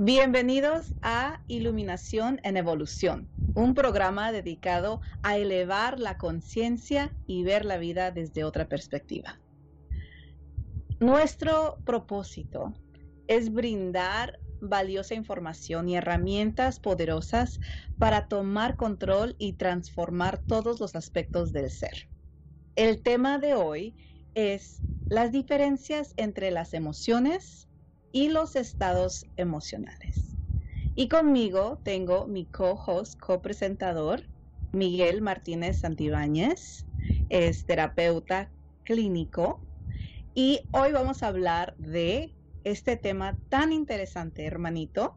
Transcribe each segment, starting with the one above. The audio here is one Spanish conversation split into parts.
Bienvenidos a Iluminación en Evolución, un programa dedicado a elevar la conciencia y ver la vida desde otra perspectiva. Nuestro propósito es brindar valiosa información y herramientas poderosas para tomar control y transformar todos los aspectos del ser. El tema de hoy es las diferencias entre las emociones y los estados emocionales. Y conmigo tengo mi co-host, co-presentador, Miguel Martínez Santibáñez, es terapeuta clínico. Y hoy vamos a hablar de este tema tan interesante, hermanito.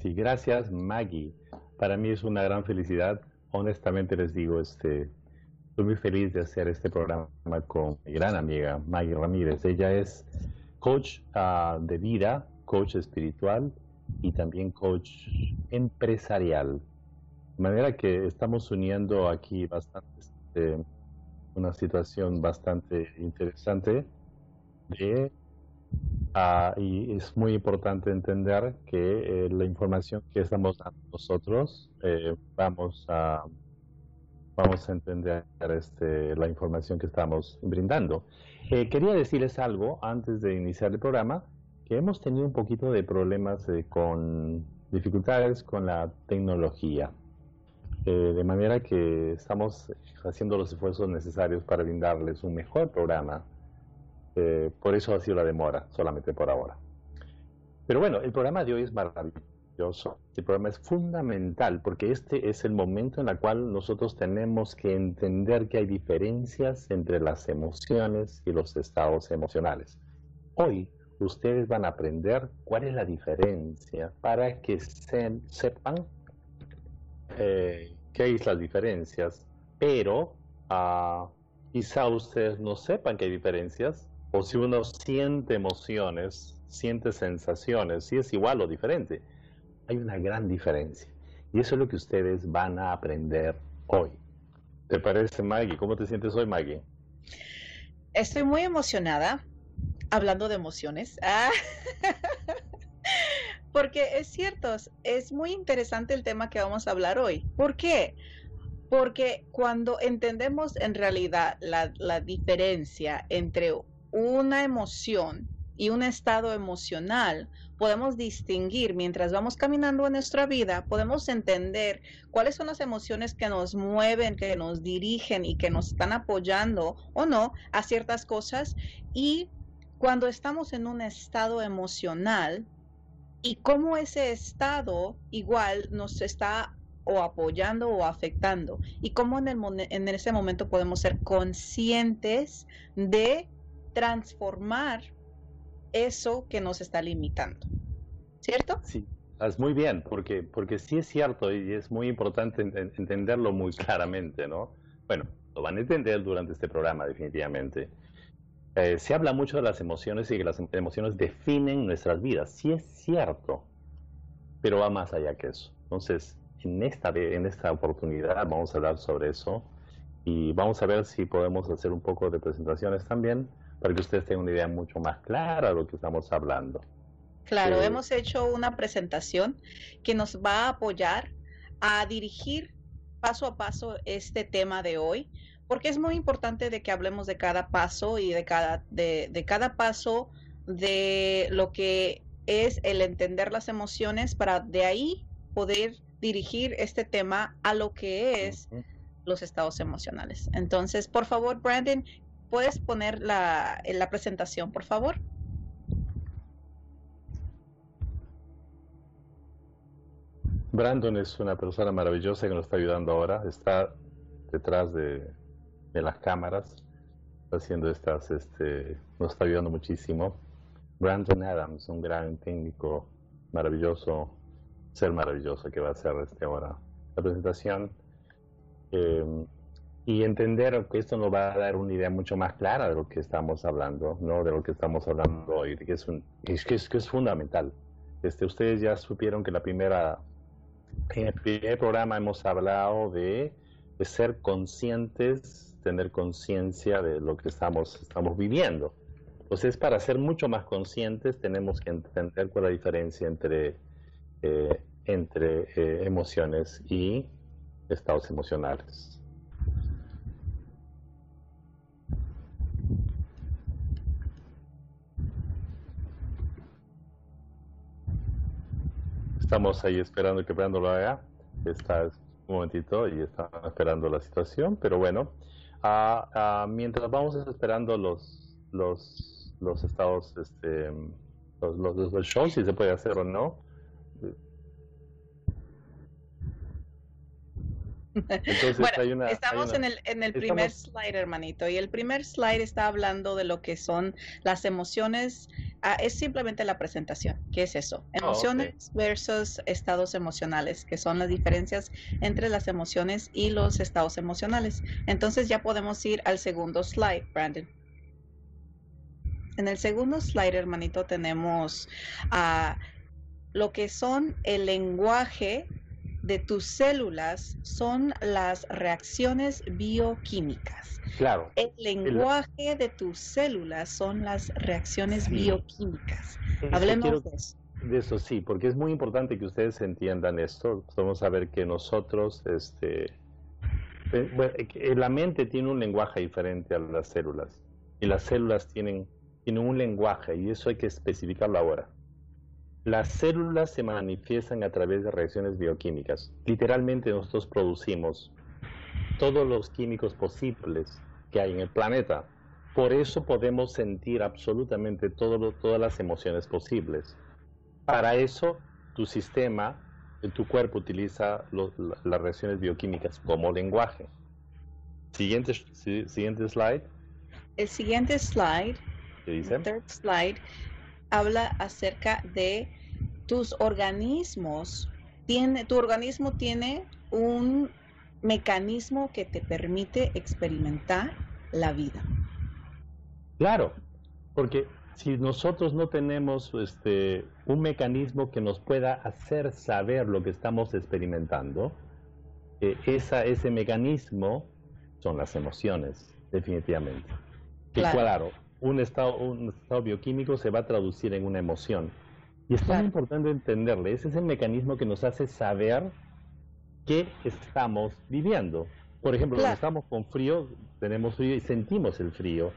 Sí, gracias Maggie. Para mí es una gran felicidad. Honestamente les digo, este, estoy muy feliz de hacer este programa con mi gran amiga Maggie Ramírez. Ella es coach uh, de vida, coach espiritual y también coach empresarial. De manera que estamos uniendo aquí bastante este, una situación bastante interesante de, uh, y es muy importante entender que eh, la información que estamos dando nosotros eh, vamos a vamos a entender este, la información que estamos brindando. Eh, quería decirles algo antes de iniciar el programa, que hemos tenido un poquito de problemas eh, con dificultades con la tecnología. Eh, de manera que estamos haciendo los esfuerzos necesarios para brindarles un mejor programa. por eso ha sido la demora, solamente por ahora. Pero bueno, el programa de hoy es maravilloso el problema es fundamental porque este es el momento en el cual nosotros tenemos que entender que hay diferencias entre las emociones y los estados emocionales. Hoy ustedes van a aprender cuál es la diferencia para que sepan eh, qué hay las diferencias, pero uh, quizá ustedes no sepan que hay diferencias, o si uno siente emociones, siente sensaciones, si es igual o diferente hay una gran diferencia. Y eso es lo que ustedes van a aprender hoy. ¿Te parece, Maggie? ¿Cómo te sientes hoy, Maggie? Estoy muy emocionada hablando de emociones. Ah. Porque es cierto, es muy interesante el tema que vamos a hablar hoy. ¿Por qué? Porque cuando entendemos en realidad la, la diferencia entre una emoción y un estado emocional, podemos distinguir mientras vamos caminando en nuestra vida, podemos entender cuáles son las emociones que nos mueven, que nos dirigen y que nos están apoyando o no a ciertas cosas. Y cuando estamos en un estado emocional y cómo ese estado igual nos está o apoyando o afectando y cómo en, el, en ese momento podemos ser conscientes de transformar eso que nos está limitando. ¿Cierto? Sí, es muy bien, porque, porque sí es cierto y es muy importante entenderlo muy claramente, ¿no? Bueno, lo van a entender durante este programa, definitivamente. Eh, se habla mucho de las emociones y que las emociones definen nuestras vidas. Sí es cierto, pero va más allá que eso. Entonces, en esta, en esta oportunidad vamos a hablar sobre eso y vamos a ver si podemos hacer un poco de presentaciones también para que ustedes tengan una idea mucho más clara de lo que estamos hablando. Claro, hemos hecho una presentación que nos va a apoyar a dirigir paso a paso este tema de hoy, porque es muy importante de que hablemos de cada paso y de cada, de, de cada paso de lo que es el entender las emociones para de ahí poder dirigir este tema a lo que es los estados emocionales. Entonces, por favor, Brandon, ¿Puedes poner la, la presentación, por favor? Brandon es una persona maravillosa que nos está ayudando ahora. Está detrás de, las cámaras, haciendo estas, este, nos está ayudando muchísimo. Brandon Adams, un gran técnico maravilloso, ser maravilloso que va a hacer este ahora la presentación. Eh, y entender que esto nos va a dar una idea mucho más clara de lo que estamos hablando, ¿no? De lo que estamos hablando hoy, que es, un, que es, fundamental. Este, ustedes ya supieron que la primera, en el primer programa hemos hablado de, de ser conscientes, tener conciencia de lo que estamos, estamos viviendo. Entonces, para ser mucho más conscientes, tenemos que entender cuál es la diferencia entre, eh, entre eh, emociones y estados emocionales. Estamos ahí esperando que Brando lo haga. Está un momentito y está esperando la situación, pero bueno, ah, mientras vamos esperando los, los los estados, este, los, los, los shows, si se puede hacer o no. Entonces, bueno, estamos en el, en el primer slide, hermanito, y el primer slide está hablando de lo que son las emociones. Ah, es simplemente la presentación. ¿Qué es eso? Oh, emociones versus estados emocionales, que son las diferencias entre las emociones y los estados emocionales. Entonces ya podemos ir al segundo slide, Brandon. En el segundo slide, hermanito, tenemos a lo que son el lenguaje de tus células son las reacciones bioquímicas. Claro. El lenguaje de tus células son las reacciones bioquímicas. Hablemos de eso. De eso sí, porque es muy importante que ustedes entiendan esto. Vamos a ver que nosotros, este, eh, la mente tiene un lenguaje diferente a las células y las células tienen tiene un lenguaje y eso hay que especificarlo ahora. Las células se manifiestan a través de reacciones bioquímicas. Literalmente nosotros producimos todos los químicos posibles que hay en el planeta. Por eso podemos sentir absolutamente todo, todas las emociones posibles. Para eso tu sistema, tu cuerpo utiliza las reacciones bioquímicas como lenguaje. Siguiente, siguiente slide. El siguiente slide el third slide habla acerca de tus organismos. Tiene, tu organismo tiene un mecanismo que te permite experimentar la vida. Claro, porque si nosotros no tenemos este, un mecanismo que nos pueda hacer saber lo que estamos experimentando, eh, esa, ese mecanismo son las emociones, definitivamente. claro un estado, un estado bioquímico se va a traducir en una emoción. Y es muy importante entenderle, ese es el mecanismo que nos hace saber qué estamos viviendo. Por ejemplo, cuando estamos con frío, tenemos frío y sentimos el frío.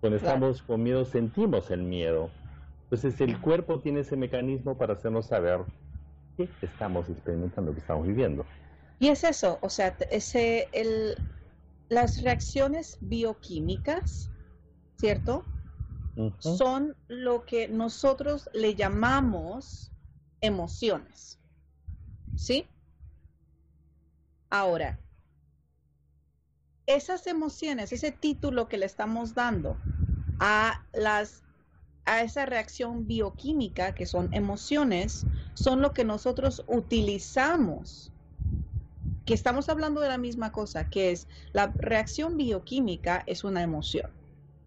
Cuando estamos con miedo, sentimos el miedo. Entonces el cuerpo tiene ese mecanismo para hacernos saber qué estamos experimentando, qué estamos viviendo. Y es eso, o sea, ese, el, las reacciones bioquímicas ¿cierto? Son lo que nosotros le llamamos emociones. ¿Sí? Ahora, esas emociones, ese título que le estamos dando a las a esa reacción bioquímica que son emociones, son lo que nosotros utilizamos. Que estamos hablando de la misma cosa, que es la reacción bioquímica es una emoción.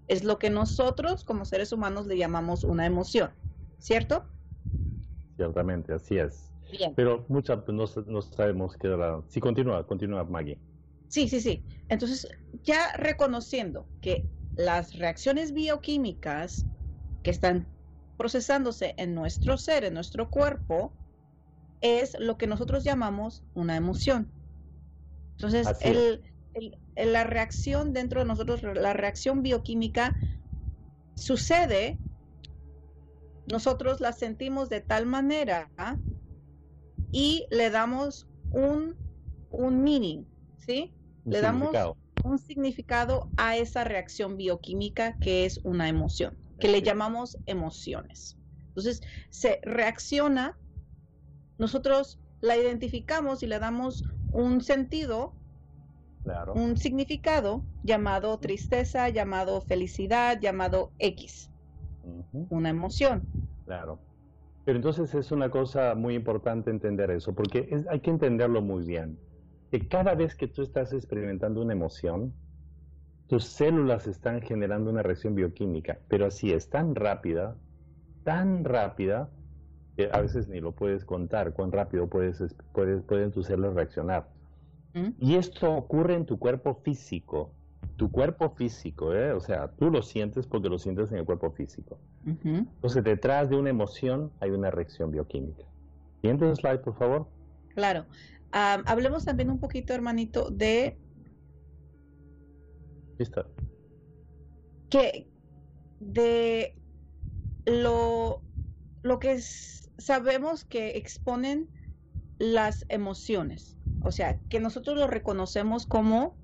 Es lo que nosotros como seres humanos le llamamos una emoción, ¿cierto? Ciertamente, así es. Bien. Pero muchas no, no sabemos qué era. Sí, continúa, continúa, Maggie. Sí, sí, sí. Entonces, ya reconociendo que las reacciones bioquímicas que están procesándose en nuestro ser, en nuestro cuerpo, es lo que nosotros llamamos una emoción. Entonces, el, la reacción dentro de nosotros, la reacción bioquímica sucede, nosotros la sentimos de tal manera y le damos un, un meaning, ¿sí? le damos un significado a esa reacción bioquímica que es una emoción, que le llamamos emociones. Entonces, se reacciona, nosotros la identificamos y le damos un sentido un significado llamado tristeza, llamado felicidad, llamado X. Una emoción. Claro. Pero entonces es una cosa muy importante entender eso, porque hay que entenderlo muy bien. Que cada vez que tú estás experimentando una emoción, tus células están generando una reacción bioquímica, pero así es tan rápida, tan rápida, que a veces ni lo puedes contar cuán rápido puedes, pueden tus células reaccionar. Y esto ocurre en tu cuerpo físico. tu cuerpo físico, ¿eh? o sea, tú lo sientes porque lo sientes en el cuerpo físico. Entonces, detrás de una emoción hay una reacción bioquímica. Siguiente slide, por favor. Claro. hablemos también un poquito, hermanito, de... Listo. Que de lo, lo que sabemos que exponen las emociones. O sea, que nosotros lo reconocemos como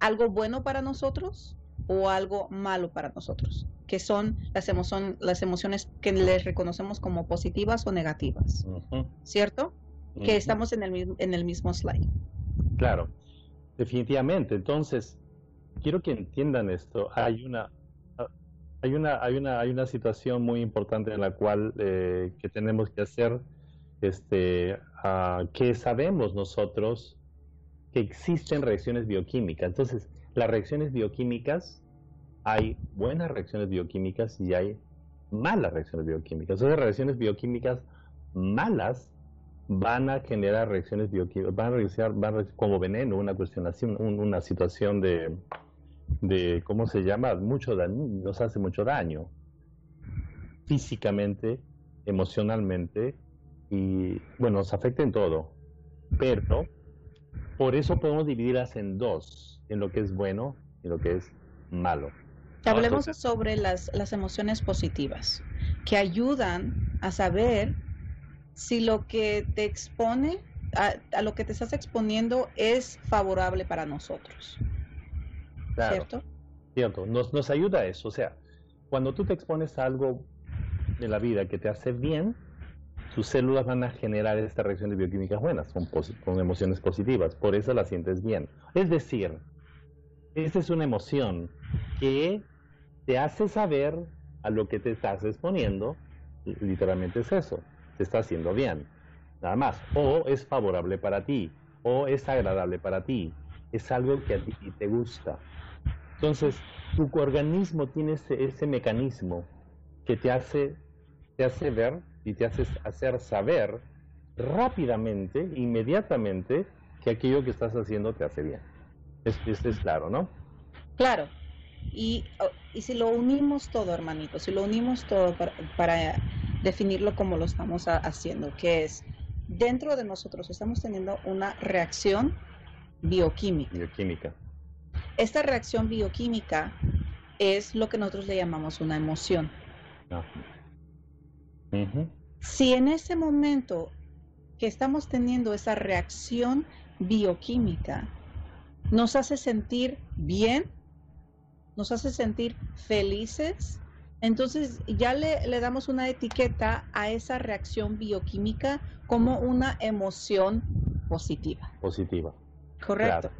algo bueno para nosotros o algo malo para nosotros, que son las, las emociones que les reconocemos como positivas o negativas, ¿cierto? Que estamos en el, en el mismo slide. Claro, definitivamente. Entonces, quiero que entiendan esto. Hay una, hay una, hay una, hay una situación muy importante en la cual eh, que tenemos que hacer, este, que sabemos nosotros que existen reacciones bioquímicas. Entonces, las reacciones bioquímicas, hay buenas reacciones bioquímicas y hay malas reacciones bioquímicas. Entonces, reacciones bioquímicas malas van a generar reacciones bioquímicas, van a reaccionar, van como veneno, una cuestión así, una situación de, de, ¿cómo se llama? Mucho daño, nos hace mucho daño físicamente, emocionalmente y, bueno, nos afecta en todo. Pero por eso podemos dividirlas en dos, en lo que es bueno y lo que es malo. Hablemos sobre las, las emociones positivas, que ayudan a saber si lo que te expone, a, lo que te estás exponiendo es favorable para nosotros. ¿Cierto? Cierto, nos, nos ayuda a eso. O sea, cuando tú te expones a algo de la vida que te hace bien, sus células van a generar estas reacciones bioquímicas buenas, con, emociones positivas, por eso las sientes bien. Es decir, esta es una emoción que te hace saber a lo que te estás exponiendo, literalmente es eso, te está haciendo bien, nada más, o es favorable para ti, o es agradable para ti, es algo que a ti te gusta. Entonces, tu organismo tiene ese, ese mecanismo que te hace, te hace ver y te haces hacer saber rápidamente, inmediatamente, que aquello que estás haciendo te hace bien. Esto es, claro, ¿no? Claro. Y, oh, y, si lo unimos todo, hermanito, si lo unimos todo para, para definirlo como lo estamos haciendo, que es dentro de nosotros estamos teniendo una reacción bioquímica. Bioquímica. Esta reacción bioquímica es lo que nosotros le llamamos una emoción. Si en ese momento que estamos teniendo esa reacción bioquímica nos hace sentir bien, nos hace sentir felices, entonces ya le, damos una etiqueta a esa reacción bioquímica como una emoción positiva. Positiva. Correcto.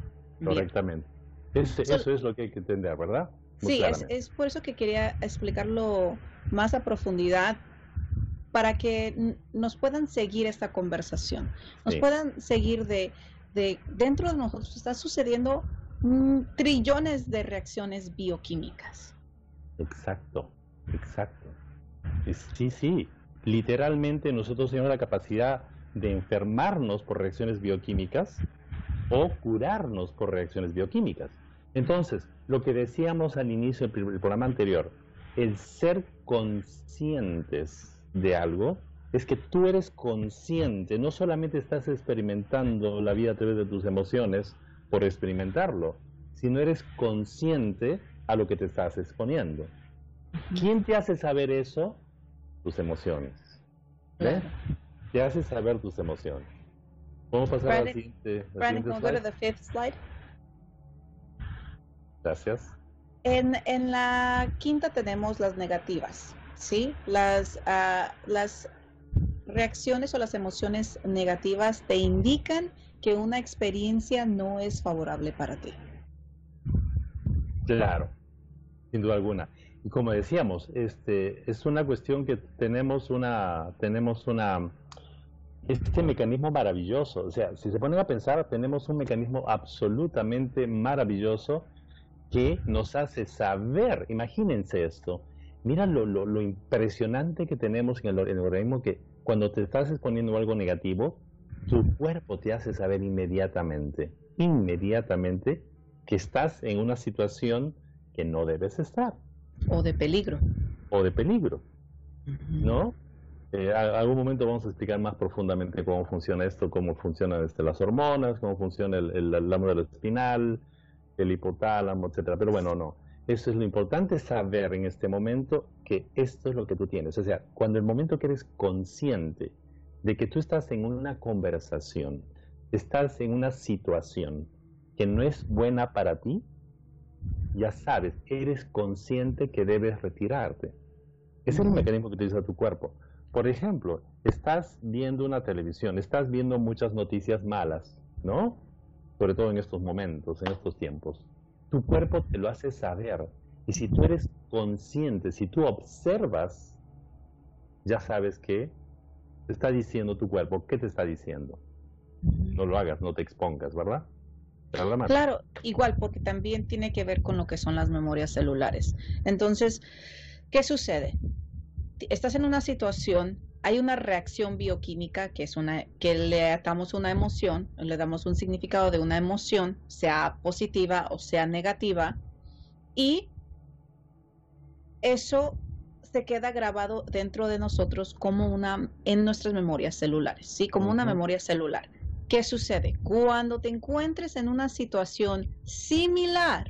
correctamente. eso es lo que hay que entender, ¿verdad? sí, es, es, por eso que quería explicarlo más a profundidad para que nos puedan seguir esta conversación, nos puedan seguir de, de, dentro de nosotros está sucediendo mm, trillones de reacciones bioquímicas. Exacto, exacto. Sí, sí, literalmente nosotros tenemos la capacidad de enfermarnos por reacciones bioquímicas o curarnos por reacciones bioquímicas. Entonces, lo que decíamos al inicio del programa anterior, el ser conscientes de algo es que tú eres consciente, no solamente estás experimentando la vida a través de tus emociones por experimentarlo, sino eres consciente a lo que te estás exponiendo. ¿Quién te hace saber eso? Tus emociones. ¿Eh? Te hace saber tus emociones. Vamos a pasar a la siguiente, slide? Gracias. En, en la quinta tenemos las negativas. ¿Sí? Las, ah, las reacciones o las emociones negativas te indican que una experiencia no es favorable para ti. Claro, sin duda alguna. Y como decíamos, este es una cuestión que tenemos una tenemos una este mecanismo maravilloso, o sea, si se ponen a pensar, tenemos un mecanismo absolutamente maravilloso que nos hace saber, imagínense esto, mira lo, lo, impresionante que tenemos en el, organismo que cuando te estás exponiendo algo negativo, tu cuerpo te hace saber inmediatamente, inmediatamente que estás en una situación que no debes estar. O de peligro. O de peligro, ¿no? Eh, a, algún momento vamos a explicar más profundamente cómo funciona esto, cómo funcionan este, las hormonas, cómo funciona el, el, el espinal, el hipotálamo, etcétera. Pero bueno, no. Eso es lo importante saber en este momento que esto es lo que tú tienes. O sea, cuando el momento que eres consciente de que tú estás en una conversación, estás en una situación que no es buena para ti, ya sabes, eres consciente que debes retirarte. Ese es el mecanismo que utiliza tu cuerpo. Por ejemplo, estás viendo una televisión, estás viendo muchas noticias malas, ¿no? Sobre todo en estos momentos, en estos tiempos. Tu cuerpo te lo hace saber. Y si tú eres consciente, si tú observas, ya sabes que te está diciendo tu cuerpo. ¿Qué te está diciendo? No lo hagas, no te expongas, ¿verdad? Claro, igual, porque también tiene que ver con lo que son las memorias celulares. Entonces, ¿qué sucede? Estás en una situación, hay una reacción bioquímica que es una que le atamos una emoción, le damos un significado de una emoción, sea positiva o sea negativa, y eso se queda grabado dentro de nosotros como una en nuestras memorias celulares, sí, como una memoria celular. ¿Qué sucede? Cuando te encuentres en una situación similar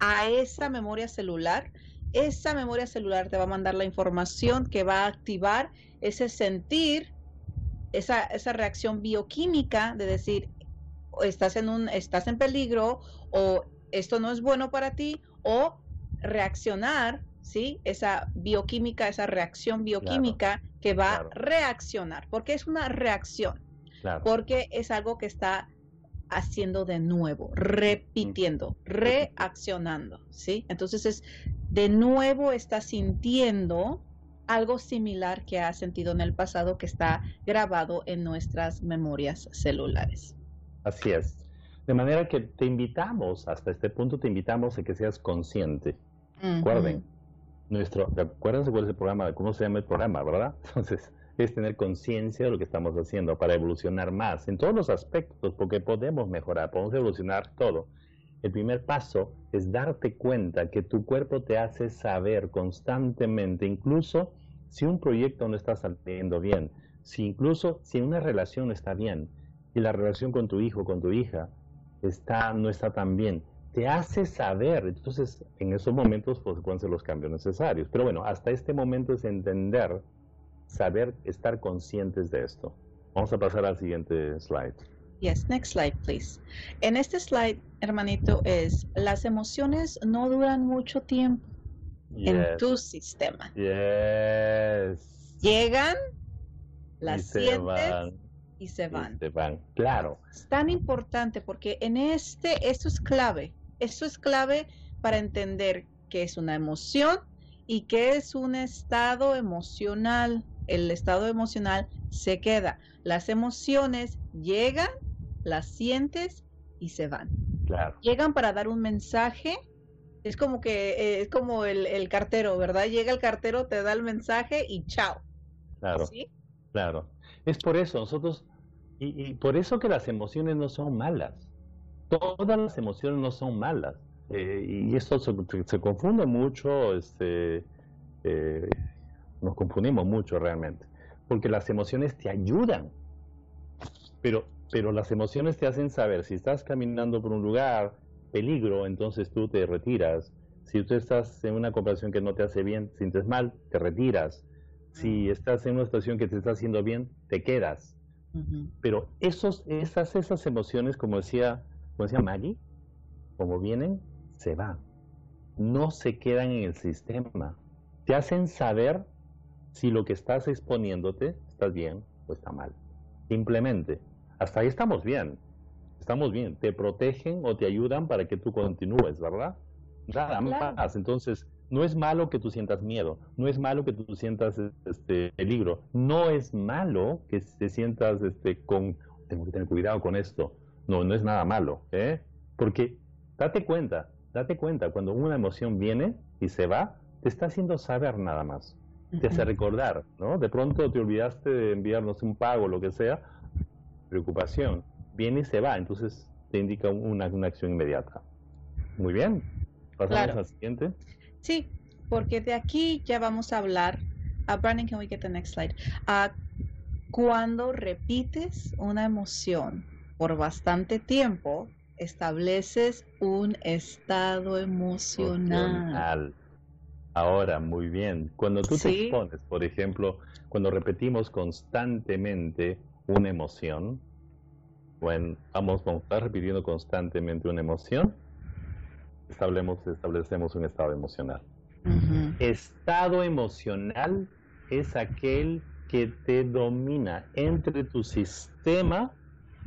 a esa memoria celular, esa memoria celular te va a mandar la información que va a activar ese sentir, esa, esa reacción bioquímica de decir, estás en, un, estás en peligro o esto no es bueno para ti o reaccionar, ¿sí? Esa bioquímica, esa reacción bioquímica que va a reaccionar, porque es una reacción porque es algo que está haciendo de nuevo, repitiendo, reaccionando, ¿sí? Entonces es de nuevo está sintiendo algo similar que ha sentido en el pasado que está grabado en nuestras memorias celulares. Así es. De manera que te invitamos, hasta este punto te invitamos a que seas consciente. Recuerden, nuestro, acuérdense cuál es el programa, cómo se llama el programa, ¿verdad? Entonces, es tener conciencia de lo que estamos haciendo para evolucionar más en todos los aspectos, porque podemos mejorar, podemos evolucionar todo. El primer paso es darte cuenta que tu cuerpo te hace saber constantemente, incluso si un proyecto no está saliendo bien, si incluso si una relación está bien y la relación con tu hijo, con tu hija, está, no está tan bien, te hace saber. Entonces, en esos momentos, pues, pueden ser los cambios necesarios. Pero bueno, hasta este momento es entender saber, estar conscientes de esto. Vamos a pasar al siguiente slide. Yes, next slide, please. En este slide, hermanito, es las emociones no duran mucho tiempo en tu sistema. Yes. Llegan, las sientes y se van. Y se van, claro. Es tan importante porque en este, esto es clave. Esto es clave para entender qué es una emoción y qué es un estado emocional el estado emocional se queda. Las emociones llegan, las sientes y se van. Claro. Llegan para dar un mensaje. Es como que eh, es como el, cartero, ¿verdad? Llega el cartero, te da el mensaje y chao. Claro. ¿Sí? Claro. Es por eso nosotros y, por eso que las emociones no son malas. Todas las emociones no son malas. Eh, y esto se, confunde mucho este, eh, nos confundimos mucho realmente, porque las emociones te ayudan, pero, pero las emociones te hacen saber si estás caminando por un lugar, peligro, entonces tú te retiras. Si tú estás en una conversación que no te hace bien, sientes mal, te retiras. Si estás en una situación que te está haciendo bien, te quedas. Pero esos, esas, esas emociones, como decía, como decía Maggie, como vienen, se van. No se quedan en el sistema. Te hacen saber si lo que estás exponiéndote está bien o está mal. Simplemente, hasta ahí estamos bien. Estamos bien. Te protegen o te ayudan para que tú continúes, ¿verdad? Nada más. Entonces, no es malo que tú sientas miedo, no es malo que tú sientas este peligro, no es malo que te sientas este con tengo que tener cuidado con esto. No, no es nada malo, ¿eh? Porque date cuenta, date cuenta cuando una emoción viene y se va, te está haciendo saber nada más te hace recordar, ¿no? De pronto te olvidaste de enviarnos un pago, lo que sea, preocupación, viene y se va, entonces te indica una, una acción inmediata. Muy bien. Pasamos al siguiente. Sí, porque de aquí ya vamos a hablar. Uh, Brandon, can we get the next slide? Uh, cuando repites una emoción por bastante tiempo, estableces un estado emocional. Ahora, muy bien. Cuando tú te expones, por ejemplo, cuando repetimos constantemente una emoción, bueno, vamos, a estar repitiendo constantemente una emoción, establecemos, establecemos un estado emocional. Estado emocional es aquel que te domina entre tu sistema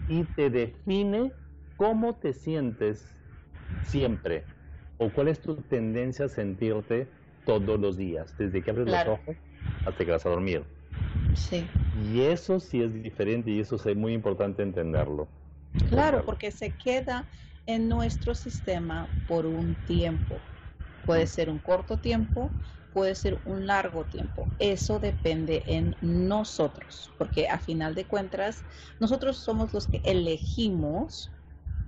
y te define cómo te sientes siempre o cuál es tu tendencia a sentirte todos los días, desde que abres los ojos hasta que vas a dormir. Sí. Y eso sí es diferente y eso es muy importante entenderlo. Claro, porque se queda en nuestro sistema por un tiempo. Puede ser un corto tiempo, puede ser un largo tiempo. Eso depende en nosotros, porque a final de cuentas, nosotros somos los que elegimos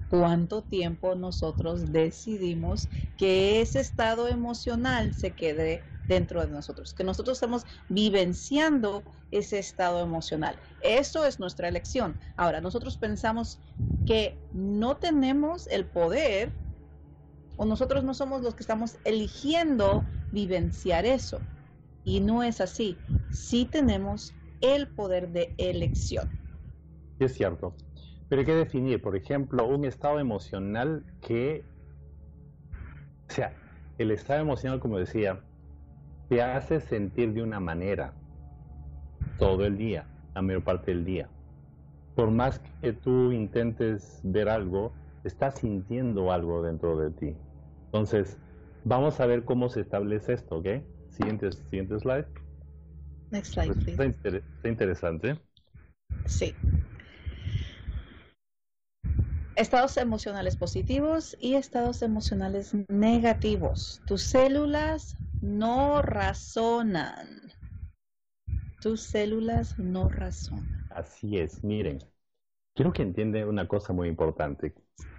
cuánto tiempo nosotros decidimos que ese estado emocional se quede dentro de nosotros, que nosotros estamos vivenciando ese estado emocional. Eso es nuestra elección. Ahora, nosotros pensamos que no tenemos el poder o nosotros no somos los que estamos eligiendo vivenciar eso. Y no es así. Sí tenemos el poder de elección. Es cierto. Pero hay que definir, por ejemplo, un estado emocional que, o sea, el estado emocional, como decía, te hace sentir de una manera todo el día, la mayor parte del día. Por más que tú intentes ver algo, estás sintiendo algo dentro de ti. Entonces, vamos a ver cómo se establece esto, ¿ok? Siguiente, siguiente slide. Next slide, pues, please. está interesante. Sí. Estados emocionales positivos y estados emocionales negativos. Tus células no razonan. Tus células no razonan. Así es, miren. Quiero que entiendan una cosa muy importante.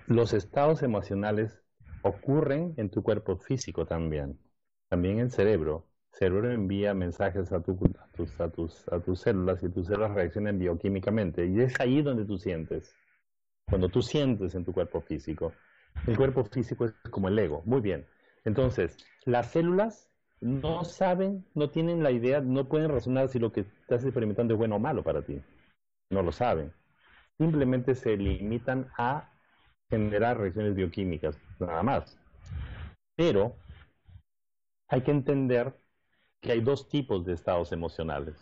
Los estados emocionales ocurren en tu cuerpo físico también. También el cerebro. El cerebro envía mensajes a, tus, a, tus, a tus células y tus células reaccionan bioquímicamente. Y es ahí donde tú sientes cuando tú sientes en tu cuerpo físico. El cuerpo físico es como el ego. Muy bien. Entonces, las células no saben, no tienen la idea, no pueden razonar si lo que estás experimentando es bueno o malo para ti. No lo saben. Simplemente se limitan a generar reacciones bioquímicas, nada más. Pero hay que entender que hay dos tipos de estados emocionales.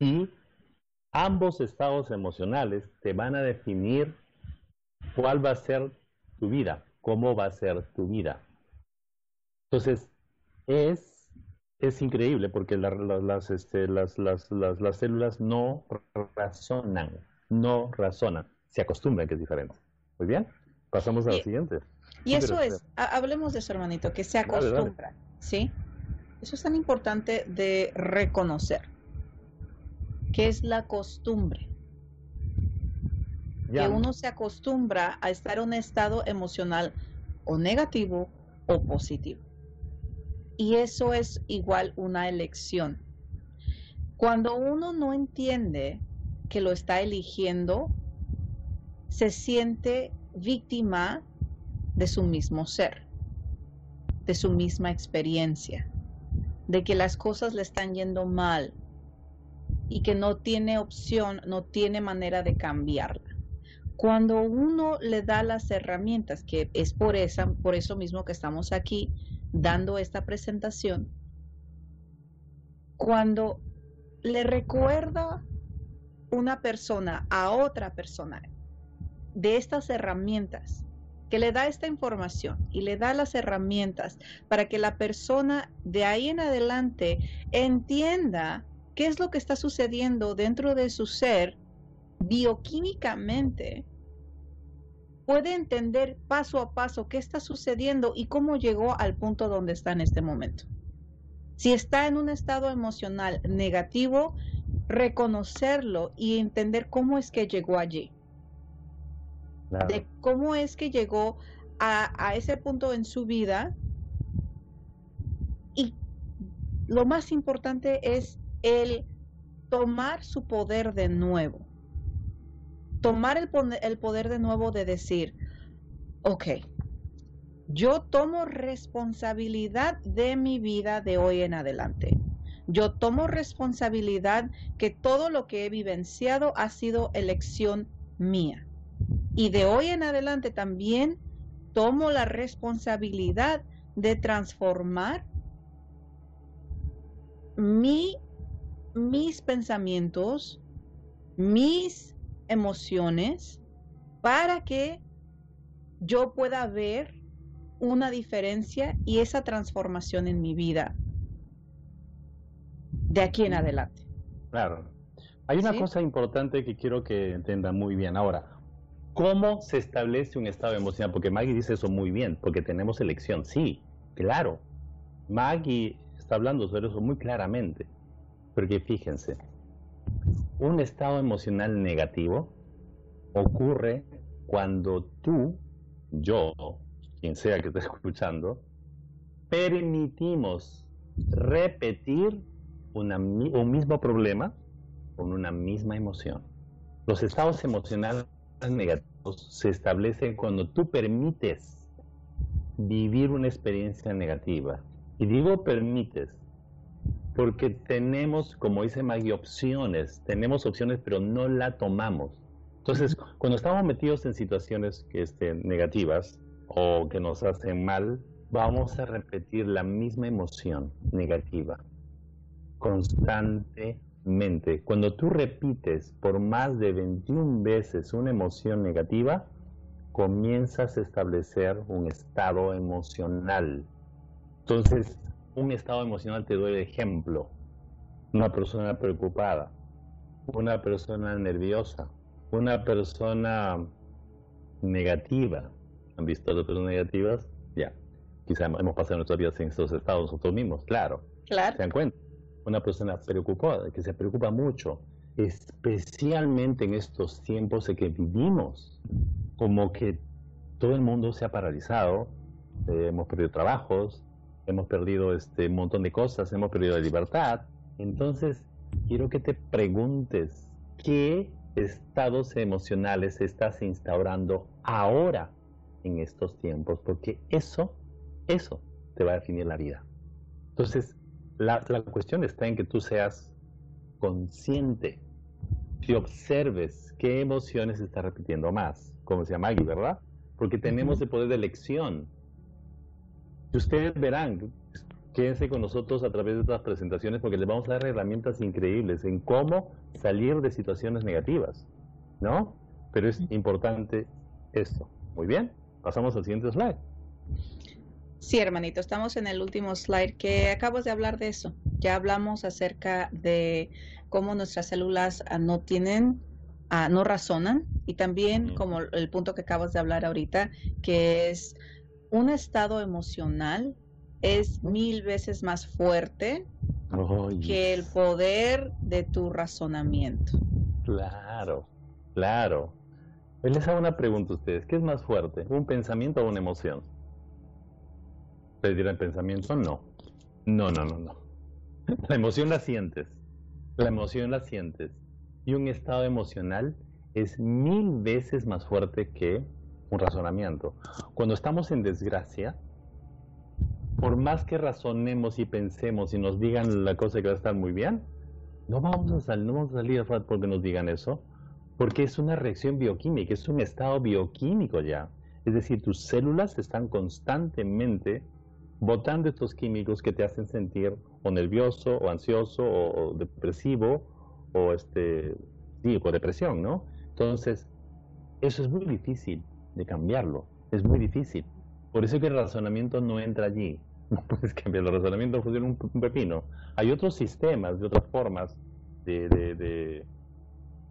Y ambos estados emocionales te van a definir cuál va a ser tu vida, cómo va a ser tu vida. Entonces, es, es increíble porque las, este, las, las, las, células no razonan, no razonan, se acostumbran que es diferente. Muy bien, pasamos a la siguiente. Y eso es, hablemos de eso, hermanito, que se acostumbra, ¿sí? Eso es tan importante de reconocer que es la costumbre. Que uno se acostumbra a estar en un estado emocional o negativo o positivo. Y eso es igual una elección. Cuando uno no entiende que lo está eligiendo, se siente víctima de su mismo ser, de su misma experiencia, de que las cosas le están yendo mal, y que no tiene opción, no tiene manera de cambiarla. Cuando uno le da las herramientas, que es por, esa, por eso mismo que estamos aquí dando esta presentación, cuando le recuerda una persona a otra persona de estas herramientas, que le da esta información y le da las herramientas para que la persona de ahí en adelante entienda qué es lo que está sucediendo dentro de su ser bioquímicamente, puede entender paso a paso qué está sucediendo y cómo llegó al punto donde está en este momento. Si está en un estado emocional negativo, reconocerlo y entender cómo es que llegó allí. de cómo es que llegó a, a ese punto en su vida y lo más importante es el tomar su poder de nuevo. Tomar el, poder de nuevo de decir, ok, yo tomo responsabilidad de mi vida de hoy en adelante. Yo tomo responsabilidad que todo lo que he vivenciado ha sido elección mía. Y de hoy en adelante también tomo la responsabilidad de transformar mi, mis pensamientos, mis emociones, para que yo pueda ver una diferencia y esa transformación en mi vida de aquí en adelante. Claro. Hay una cosa importante que quiero que entiendan muy bien. Ahora, ¿cómo se establece un estado emocional? Porque Maggie dice eso muy bien, porque tenemos elección. Sí, claro. Maggie está hablando sobre eso muy claramente. Porque fíjense, un estado emocional negativo ocurre cuando tú, yo, quien sea que esté escuchando, permitimos repetir un mismo problema con una misma emoción. Los estados emocionales negativos se establecen cuando tú permites vivir una experiencia negativa. Y digo permites, porque tenemos, como dice Maggie, opciones, tenemos opciones, pero no la tomamos. Entonces, cuando estamos metidos en situaciones que, estén negativas o que nos hacen mal, vamos a repetir la misma emoción negativa constantemente. Cuando tú repites por más de 21 veces una emoción negativa, comienzas a establecer un estado emocional. Entonces, un estado emocional te doy de ejemplo. Una persona preocupada, una persona nerviosa, una persona negativa. ¿Han visto a las personas negativas? Ya. Quizá hemos pasado nuestras vidas en estos estados nosotros mismos, claro. Claro. ¿Se dan cuenta? una persona preocupada, que se preocupa mucho, especialmente en estos tiempos en que vivimos, como que todo el mundo se ha paralizado, eh, hemos perdido trabajos, hemos perdido este montón de cosas, hemos perdido la libertad. Entonces, quiero que te preguntes qué estados emocionales estás instaurando ahora en estos tiempos, porque eso, eso te va a definir la vida. Entonces, la, cuestión está en que tú seas consciente, que observes qué emociones está repitiendo más, como se llama Maggie, ¿verdad? Porque tenemos el poder de elección. Y ustedes verán, quédense con nosotros a través de estas presentaciones porque les vamos a dar herramientas increíbles en cómo salir de situaciones negativas, ¿no? Pero es importante esto. Muy bien, pasamos al siguiente slide. Sí, hermanito, estamos en el último slide que acabas de hablar de eso. Ya hablamos acerca de cómo nuestras células ah, no tienen, ah, no razonan y también como el punto que acabas de hablar ahorita, que es un estado emocional es mil veces más fuerte que el poder de tu razonamiento. Claro, claro. Les hago una pregunta a ustedes. ¿Qué es más fuerte? ¿Un pensamiento o una emoción? pedir el pensamiento, no. No, no, no, no. La emoción la sientes. La emoción la sientes. Y un estado emocional es mil veces más fuerte que un razonamiento. Cuando estamos en desgracia, por más que razonemos y pensemos y nos digan la cosa que va a estar muy bien, no vamos a salir, no vamos a salir porque nos digan eso, porque es una reacción bioquímica, es un estado bioquímico ya. Es decir, tus células están constantemente botando estos químicos que te hacen sentir o nervioso o ansioso o, depresivo o este sí, o depresión, ¿no? Entonces, eso es muy difícil de cambiarlo, es muy difícil. Por eso que el razonamiento no entra allí. No puedes cambiar el razonamiento, funciona un, pepino. Hay otros sistemas, de otras formas de, de,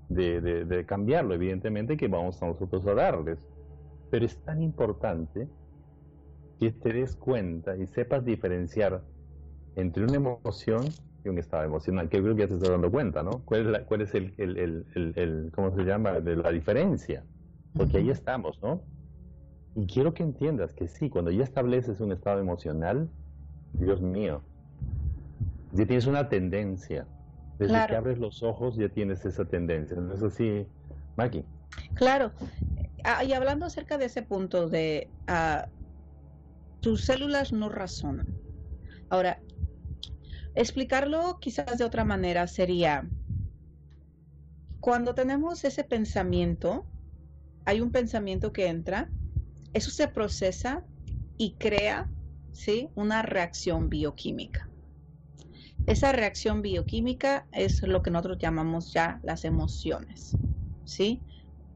de, de cambiarlo, evidentemente, que vamos a nosotros a darles. Pero es tan importante que te des cuenta y sepas diferenciar entre una emoción y un estado emocional, que creo que ya te estás dando cuenta, ¿no? ¿Cuál es, cuál es el, el, el, ¿cómo se llama? De la diferencia. Porque ahí estamos, ¿no? Y quiero que entiendas que sí, cuando ya estableces un estado emocional, Dios mío, ya tienes una tendencia. Desde que abres los ojos ya tienes esa tendencia. ¿No es así, Maggie? Claro. Ah, y hablando acerca de ese punto de uh, tus células no razonan. Ahora, explicarlo quizás de otra manera sería, cuando tenemos ese pensamiento, hay un pensamiento que entra, eso se procesa y crea ¿sí? una reacción bioquímica. Esa reacción bioquímica es lo que nosotros llamamos ya las emociones, ¿sí?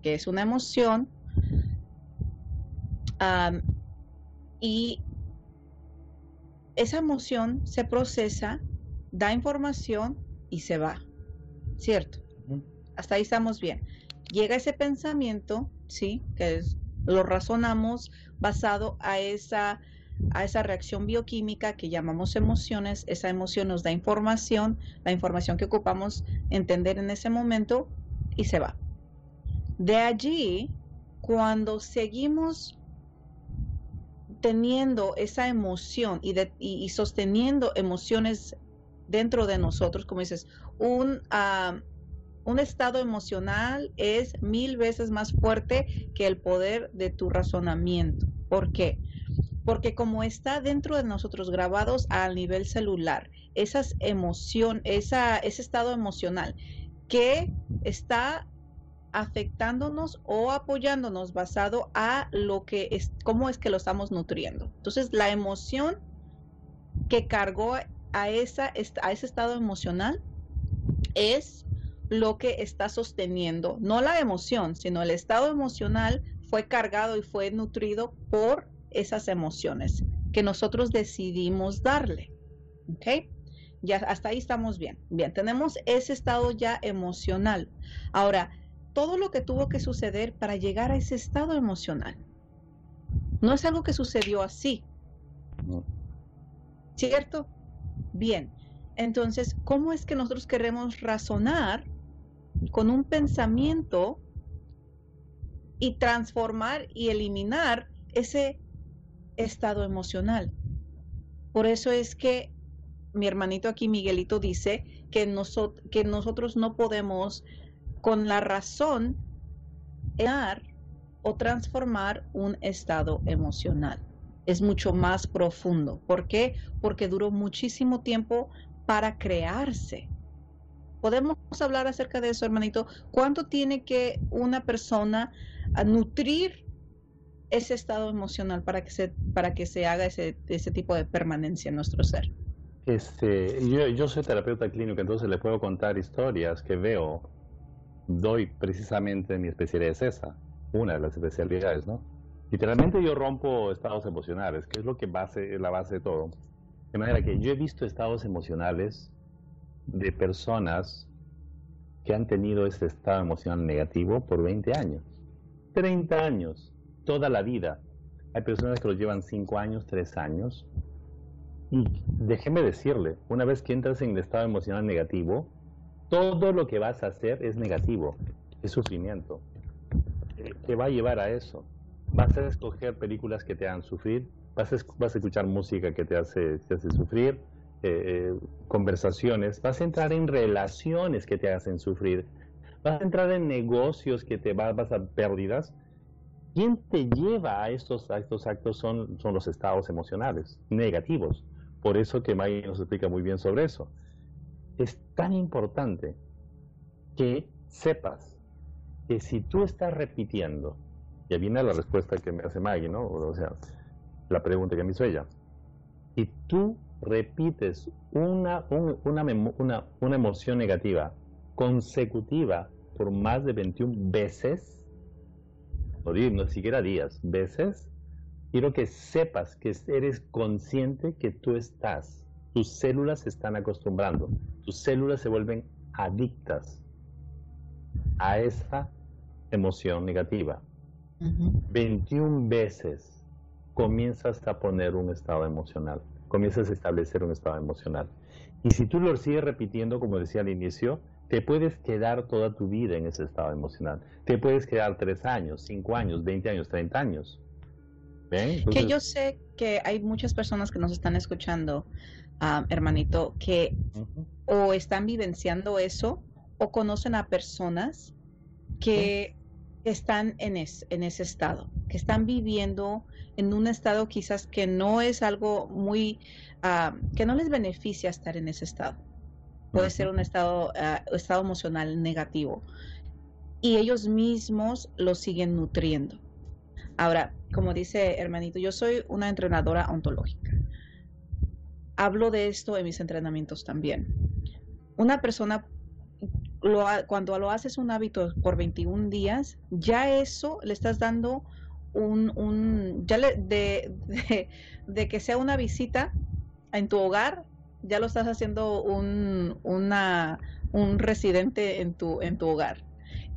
Que es una emoción y esa emoción se procesa, da información y se va, ¿cierto? Hasta ahí estamos bien. Llega ese pensamiento, ¿sí? Que es, lo razonamos basado a esa a esa reacción bioquímica que llamamos emociones. Esa emoción nos da información, la información que ocupamos entender en ese momento y se va. De allí, cuando seguimos teniendo esa emoción y, sosteniendo emociones dentro de nosotros, como dices, un, ah, un estado emocional es mil veces más fuerte que el poder de tu razonamiento. ¿Por qué? porque como está dentro de nosotros grabados a nivel celular, esas emoción, ese estado emocional que está afectándonos o apoyándonos basado a lo que es, cómo es que lo estamos nutriendo. Entonces, la emoción que cargó a, esa, a ese estado emocional es lo que está sosteniendo, no la emoción, sino el estado emocional fue cargado y fue nutrido por esas emociones que nosotros decidimos darle. ¿Ok? Ya hasta ahí estamos bien. Bien, tenemos ese estado ya emocional. Ahora, todo lo que tuvo que suceder para llegar a ese estado emocional. No es algo que sucedió así. ¿Cierto? Bien. Entonces, ¿cómo es que nosotros queremos razonar con un pensamiento y transformar y eliminar ese estado emocional. Por eso es que mi hermanito aquí, Miguelito, dice que, que nosotros no podemos con la razón dar o transformar un estado emocional. Es mucho más profundo. ¿Por qué? Porque duró muchísimo tiempo para crearse. Podemos hablar acerca de eso, hermanito. ¿Cuánto tiene que una persona nutrir ese estado emocional para que se, para que se haga ese, ese tipo de permanencia en nuestro ser? Este, yo, yo soy terapeuta clínico, entonces le puedo contar historias que veo. Doy precisamente mi especialidad es esa, una de las especialidades, ¿no? Literalmente yo rompo estados emocionales, que es lo que base, es la base de todo. De manera que yo he visto estados emocionales de personas que han tenido ese estado emocional negativo por 20 años, 30 años, toda la vida. Hay personas que lo llevan cinco años, tres años. Y déjeme decirle, una vez que entras en el estado emocional negativo, todo lo que vas a hacer es negativo, es sufrimiento. Te va a llevar a eso. Vas a escoger películas que te hagan sufrir, vas a, escuchar música que te hace sufrir, eh, conversaciones, vas a entrar en relaciones que te hacen sufrir, vas a entrar en negocios que te vas, vas a pérdidas ¿Quién te lleva a estos, a estos actos son, son los estados emocionales negativos. Por eso que Maggie nos explica muy bien sobre eso. Es tan importante que sepas que si tú estás repitiendo, y viene la respuesta que me hace Maggie, ¿no? O sea, la pregunta que me hizo ella. Si tú repites una, una, una, una emoción negativa consecutiva por más de 21 veces, no, no siquiera días, veces, quiero que sepas que eres consciente que tú estás, tus células se están acostumbrando, tus células se vuelven adictas a esa emoción negativa. 21 veces comienzas a poner un estado emocional, comienzas a establecer un estado emocional. Y si tú lo sigues repitiendo, como decía al inicio, te puedes quedar toda tu vida en ese estado emocional. Te puedes quedar tres años, cinco años, veinte años, treinta años. ¿Ven? Que yo sé que hay muchas personas que nos están escuchando, ah, hermanito, que o están vivenciando eso o conocen a personas que están en, en ese estado, que están viviendo en un estado quizás que no es algo muy, ah, que no les beneficia estar en ese estado. Puede ser un estado, ah, estado emocional negativo. Y ellos mismos lo siguen nutriendo. Ahora, como dice hermanito, yo soy una entrenadora ontológica. Hablo de esto en mis entrenamientos también. Una persona cuando lo haces un hábito por 21 días, ya eso le estás dando un, un ya le, de, de, que sea una visita en tu hogar, ya lo estás haciendo un, una, un residente en tu, en tu hogar.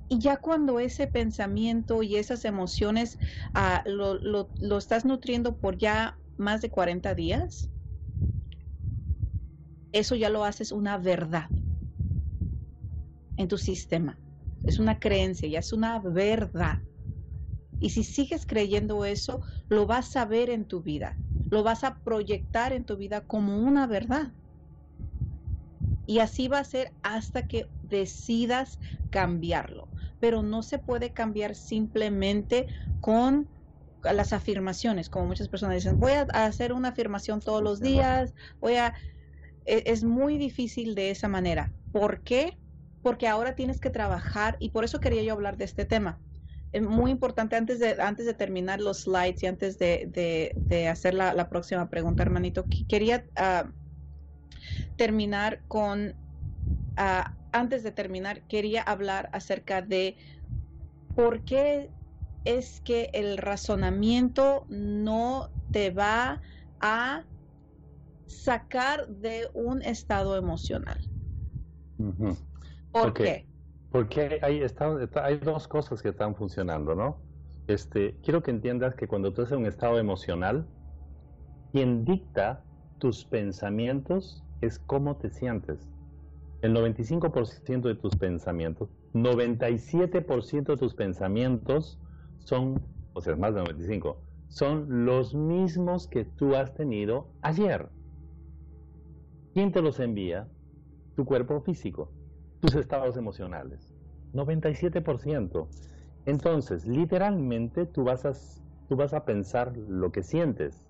Y ya cuando ese pensamiento y esas emociones ah, lo, lo, lo estás nutriendo por ya más de 40 días, eso ya lo haces una verdad en tu sistema. Es una creencia, ya es una verdad. Y si sigues creyendo eso, lo vas a ver en tu vida, lo vas a proyectar en tu vida como una verdad. Y así va a ser hasta que decidas cambiarlo. Pero no se puede cambiar simplemente con las afirmaciones, como muchas personas dicen, voy a hacer una afirmación todos los días, voy a... E, es muy difícil de esa manera. ¿Por qué? Porque ahora tienes que trabajar y por eso quería yo hablar de este tema. Es muy importante antes de, antes de terminar los slides y antes de, hacer la, próxima pregunta, hermanito, quería ah, terminar con, ah, antes de terminar, quería hablar acerca de por qué es que el razonamiento no te va a sacar de un estado emocional. ¿Por qué? Porque hay, hay dos cosas que están funcionando, ¿no? Este, quiero que entiendas que cuando tú estás en un estado emocional, quien dicta tus pensamientos es cómo te sientes. El 95% de tus pensamientos, 97% de tus pensamientos son, o sea, más de 95, son los mismos que tú has tenido ayer. ¿Quién te los envía? Tu cuerpo físico tus estados emocionales. 97%. Entonces, literalmente tú vas a, tú vas a pensar lo que sientes.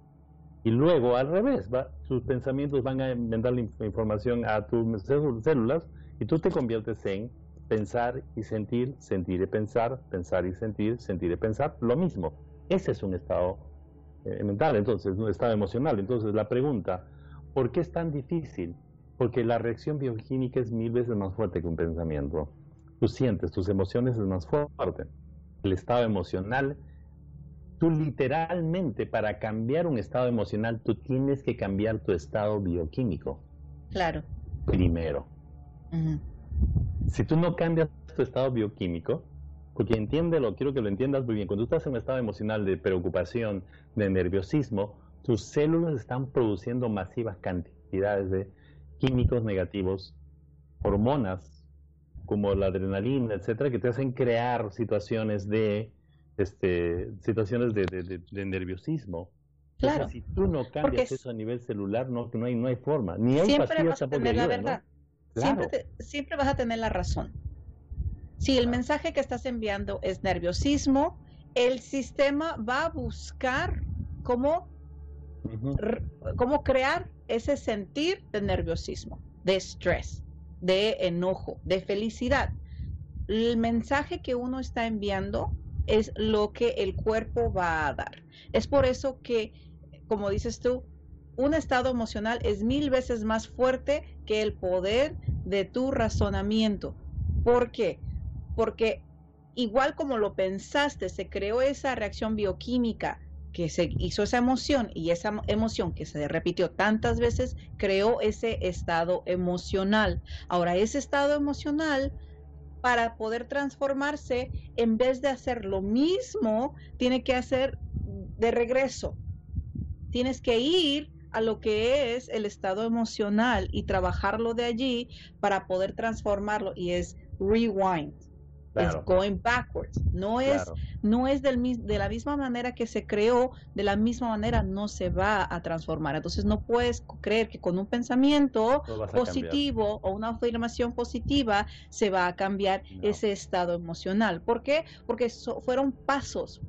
Y luego, al revés, va, tus pensamientos van a mandar la información a tus células y tú te conviertes en pensar y sentir, sentir y pensar, pensar y sentir, sentir y pensar, lo mismo. Ese es un estado eh, mental, entonces, un estado emocional. Entonces, la pregunta, ¿por qué es tan difícil porque la reacción bioquímica es mil veces más fuerte que un pensamiento. Tú sientes, tus emociones es más fuerte. El estado emocional, tú literalmente para cambiar un estado emocional, tú tienes que cambiar tu estado bioquímico. Claro. Primero. Si tú no cambias tu estado bioquímico, porque entiéndelo, quiero que lo entiendas muy bien, cuando tú estás en un estado emocional de preocupación, de nerviosismo, tus células están produciendo masivas cantidades de químicos negativos, hormonas como la adrenalina, etcétera, que te hacen crear situaciones de este situaciones de, nerviosismo. Claro. si tú no cambias eso a nivel celular, no, no, hay, no hay forma. Ni hay siempre vas a tener la verdad. Siempre, siempre vas a tener la razón. Si el mensaje que estás enviando es nerviosismo, el sistema va a buscar cómo, cómo crear ese sentir de nerviosismo, de estrés, de enojo, de felicidad. El mensaje que uno está enviando es lo que el cuerpo va a dar. Es por eso que, como dices tú, un estado emocional es mil veces más fuerte que el poder de tu razonamiento. ¿Por qué? Porque igual como lo pensaste, se creó esa reacción bioquímica que se hizo esa emoción y esa emoción que se repitió tantas veces creó ese estado emocional. Ahora, ese estado emocional, para poder transformarse, en vez de hacer lo mismo, tiene que hacer de regreso. Tienes que ir a lo que es el estado emocional y trabajarlo de allí para poder transformarlo y es rewind. Es going backwards. No es, no es del, de la misma manera que se creó, de la misma manera no se va a transformar. Entonces no puedes creer que con un pensamiento positivo o una afirmación positiva se va a cambiar ese estado emocional. ¿Por qué? Porque fueron pasos,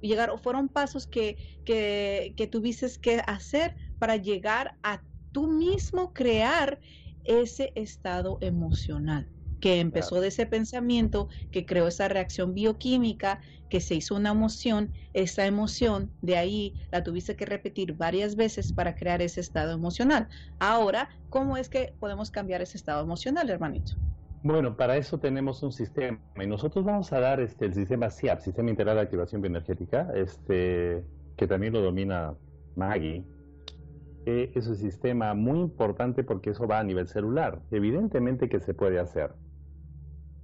llegaron, fueron pasos que, que, que tuviste que hacer para llegar a tú mismo crear ese estado emocional que empezó de ese pensamiento, que creó esa reacción bioquímica, que se hizo una emoción, esa emoción de ahí la tuviste que repetir varias veces para crear ese estado emocional. Ahora, ¿cómo es que podemos cambiar ese estado emocional, hermanito? Bueno, para eso tenemos un sistema y nosotros vamos a dar este, el sistema SIAP, Sistema Integral de Activación Bioenergética, este, que también lo domina Maggie. Eh, es un sistema muy importante porque eso va a nivel celular. Evidentemente que se puede hacer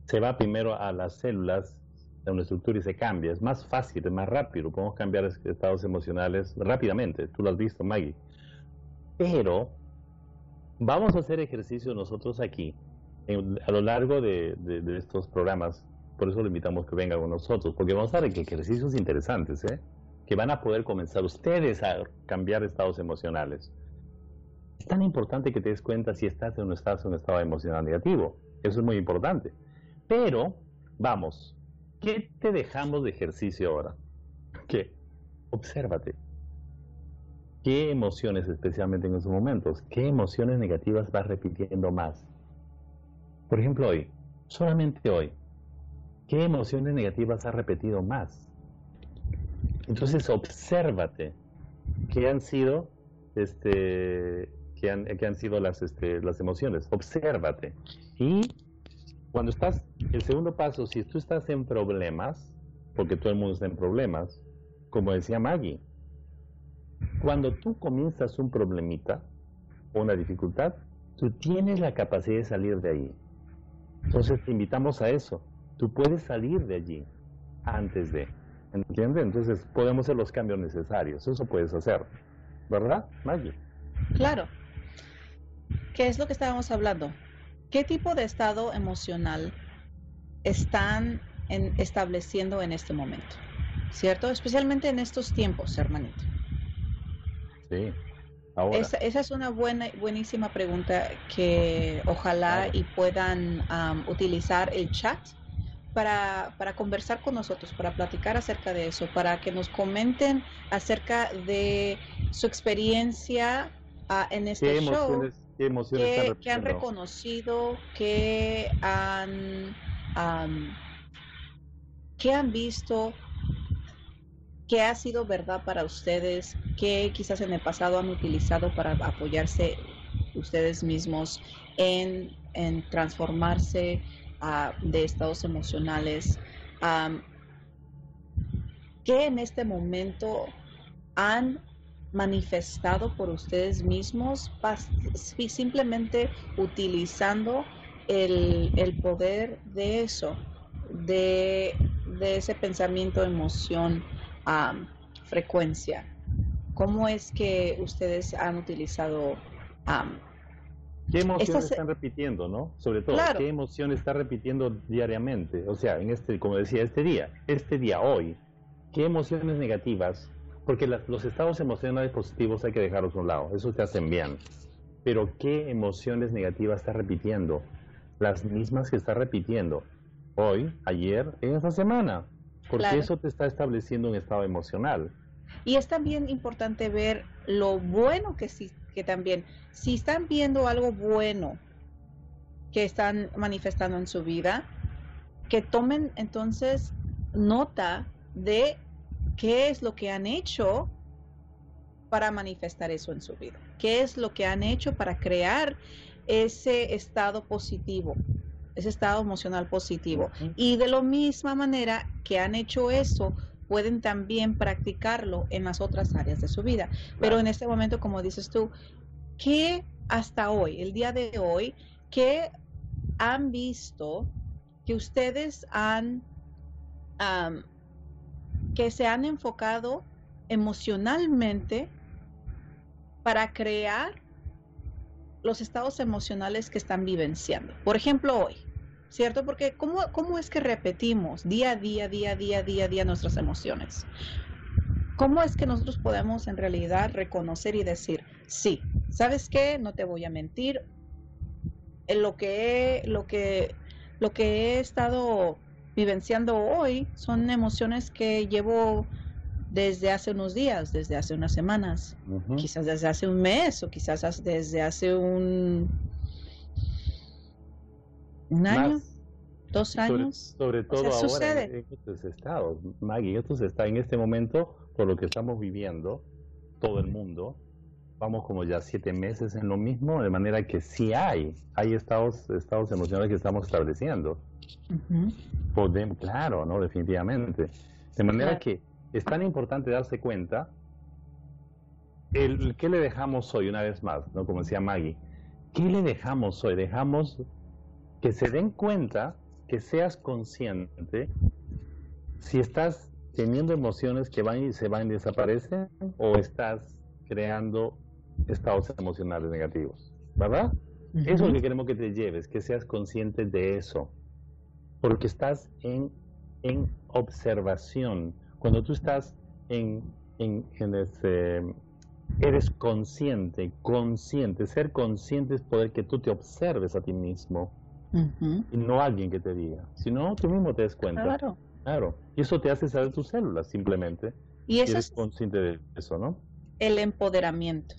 se va primero a las células de una estructura y se cambia. Es más fácil, es más rápido. Podemos cambiar estados emocionales rápidamente. Tú lo has visto, Maggie. Pero vamos a hacer ejercicio nosotros aquí a lo largo de, estos programas. Por eso lo invitamos que venga con nosotros, porque vamos a ver que ejercicios interesantes, ¿eh? que van a poder comenzar ustedes a cambiar estados emocionales. Es tan importante que te des cuenta si estás en un estado, en un estado emocional negativo. Eso es muy importante. Pero, vamos, ¿qué te dejamos de ejercicio ahora? ¿Qué? Obsérvate. ¿Qué emociones, especialmente en esos momentos, qué emociones negativas vas repitiendo más? Por ejemplo, hoy, solamente hoy, ¿qué emociones negativas has repetido más? Entonces, obsérvate qué han sido, este, qué han, han sido las, este, las emociones. Obsérvate y cuando estás, el segundo paso, si tú estás en problemas, porque todo el mundo está en problemas, como decía Maggie, cuando tú comienzas un problemita o una dificultad, tú tienes la capacidad de salir de ahí. Entonces te invitamos a eso. Tú puedes salir de allí antes de. ¿Entiendes? Entonces podemos hacer los cambios necesarios. Eso puedes hacer. ¿Verdad, Maggie? Claro. ¿Qué es lo que estábamos hablando? ¿Qué tipo de estado emocional están estableciendo en este momento? ¿Cierto? Especialmente en estos tiempos, hermanito. Sí. Ahora. Esa, es una buena, buenísima pregunta que ojalá y puedan utilizar el chat para, para, conversar con nosotros, para platicar acerca de eso, para que nos comenten acerca de su experiencia ah, en este show ¿Qué emociones que, han reconocido, que han, que han visto, que ha sido verdad para ustedes, que quizás en el pasado han utilizado para apoyarse ustedes mismos en, transformarse ah, de estados emocionales, que en este momento han manifestado por ustedes mismos, simplemente utilizando el, poder de eso, de, ese pensamiento, emoción, frecuencia. ¿Cómo es que ustedes han utilizado... ¿Qué emociones están repitiendo, no? Sobre todo, ¿qué emoción está repitiendo diariamente? O sea, en este, como decía, este día, este día, hoy, ¿qué emociones negativas porque los estados emocionales positivos hay que dejarlos a un lado, eso te hacen bien. Pero ¿qué emociones negativas estás repitiendo? Las mismas que estás repitiendo hoy, ayer, en esta semana. Porque eso te está estableciendo un estado emocional. Y es también importante ver lo bueno que sí, que también, si están viendo algo bueno que están manifestando en su vida, que tomen entonces nota de qué es lo que han hecho para manifestar eso en su vida. ¿Qué es lo que han hecho para crear ese estado positivo, ese estado emocional positivo? Y de la misma manera que han hecho eso, pueden también practicarlo en las otras áreas de su vida. Pero en este momento, como dices tú, ¿qué hasta hoy, el día de hoy, qué han visto que ustedes han que se han enfocado emocionalmente para crear los estados emocionales que están vivenciando. Por ejemplo, hoy, ¿cierto? Porque ¿cómo, ¿cómo es que repetimos día a día, día a día, día a día nuestras emociones? ¿Cómo es que nosotros podemos en realidad reconocer y decir, sí, ¿sabes qué? No te voy a mentir. En lo que lo que, lo que he estado vivenciando hoy son emociones que llevo desde hace unos días, desde hace unas semanas, quizás desde hace un mes o quizás desde hace un, un año, dos años. Sobre, todo ahora en, estos estados, Maggie, esto está en este momento, por lo que estamos viviendo, todo el mundo, vamos como ya siete meses en lo mismo, de manera que sí hay, hay estados, estados emocionales que estamos estableciendo. Podemos, claro, ¿no? Definitivamente. De manera que es tan importante darse cuenta el, ¿qué le dejamos hoy una vez más? ¿no? Como decía Maggie, ¿qué le dejamos hoy? Dejamos que se den cuenta, que seas consciente si estás teniendo emociones que van y se van y desaparecen o estás creando estados emocionales negativos, ¿verdad? Eso es lo que queremos que te lleves, que seas consciente de eso, porque estás en, en observación, cuando tú estás en, en, ese, eres consciente, consciente, ser consciente es poder que tú te observes a ti mismo y no alguien que te diga, sino tú mismo te des cuenta. Claro. Claro. Y eso te hace saber tus células simplemente. Y eso eres consciente de eso, ¿no? El empoderamiento.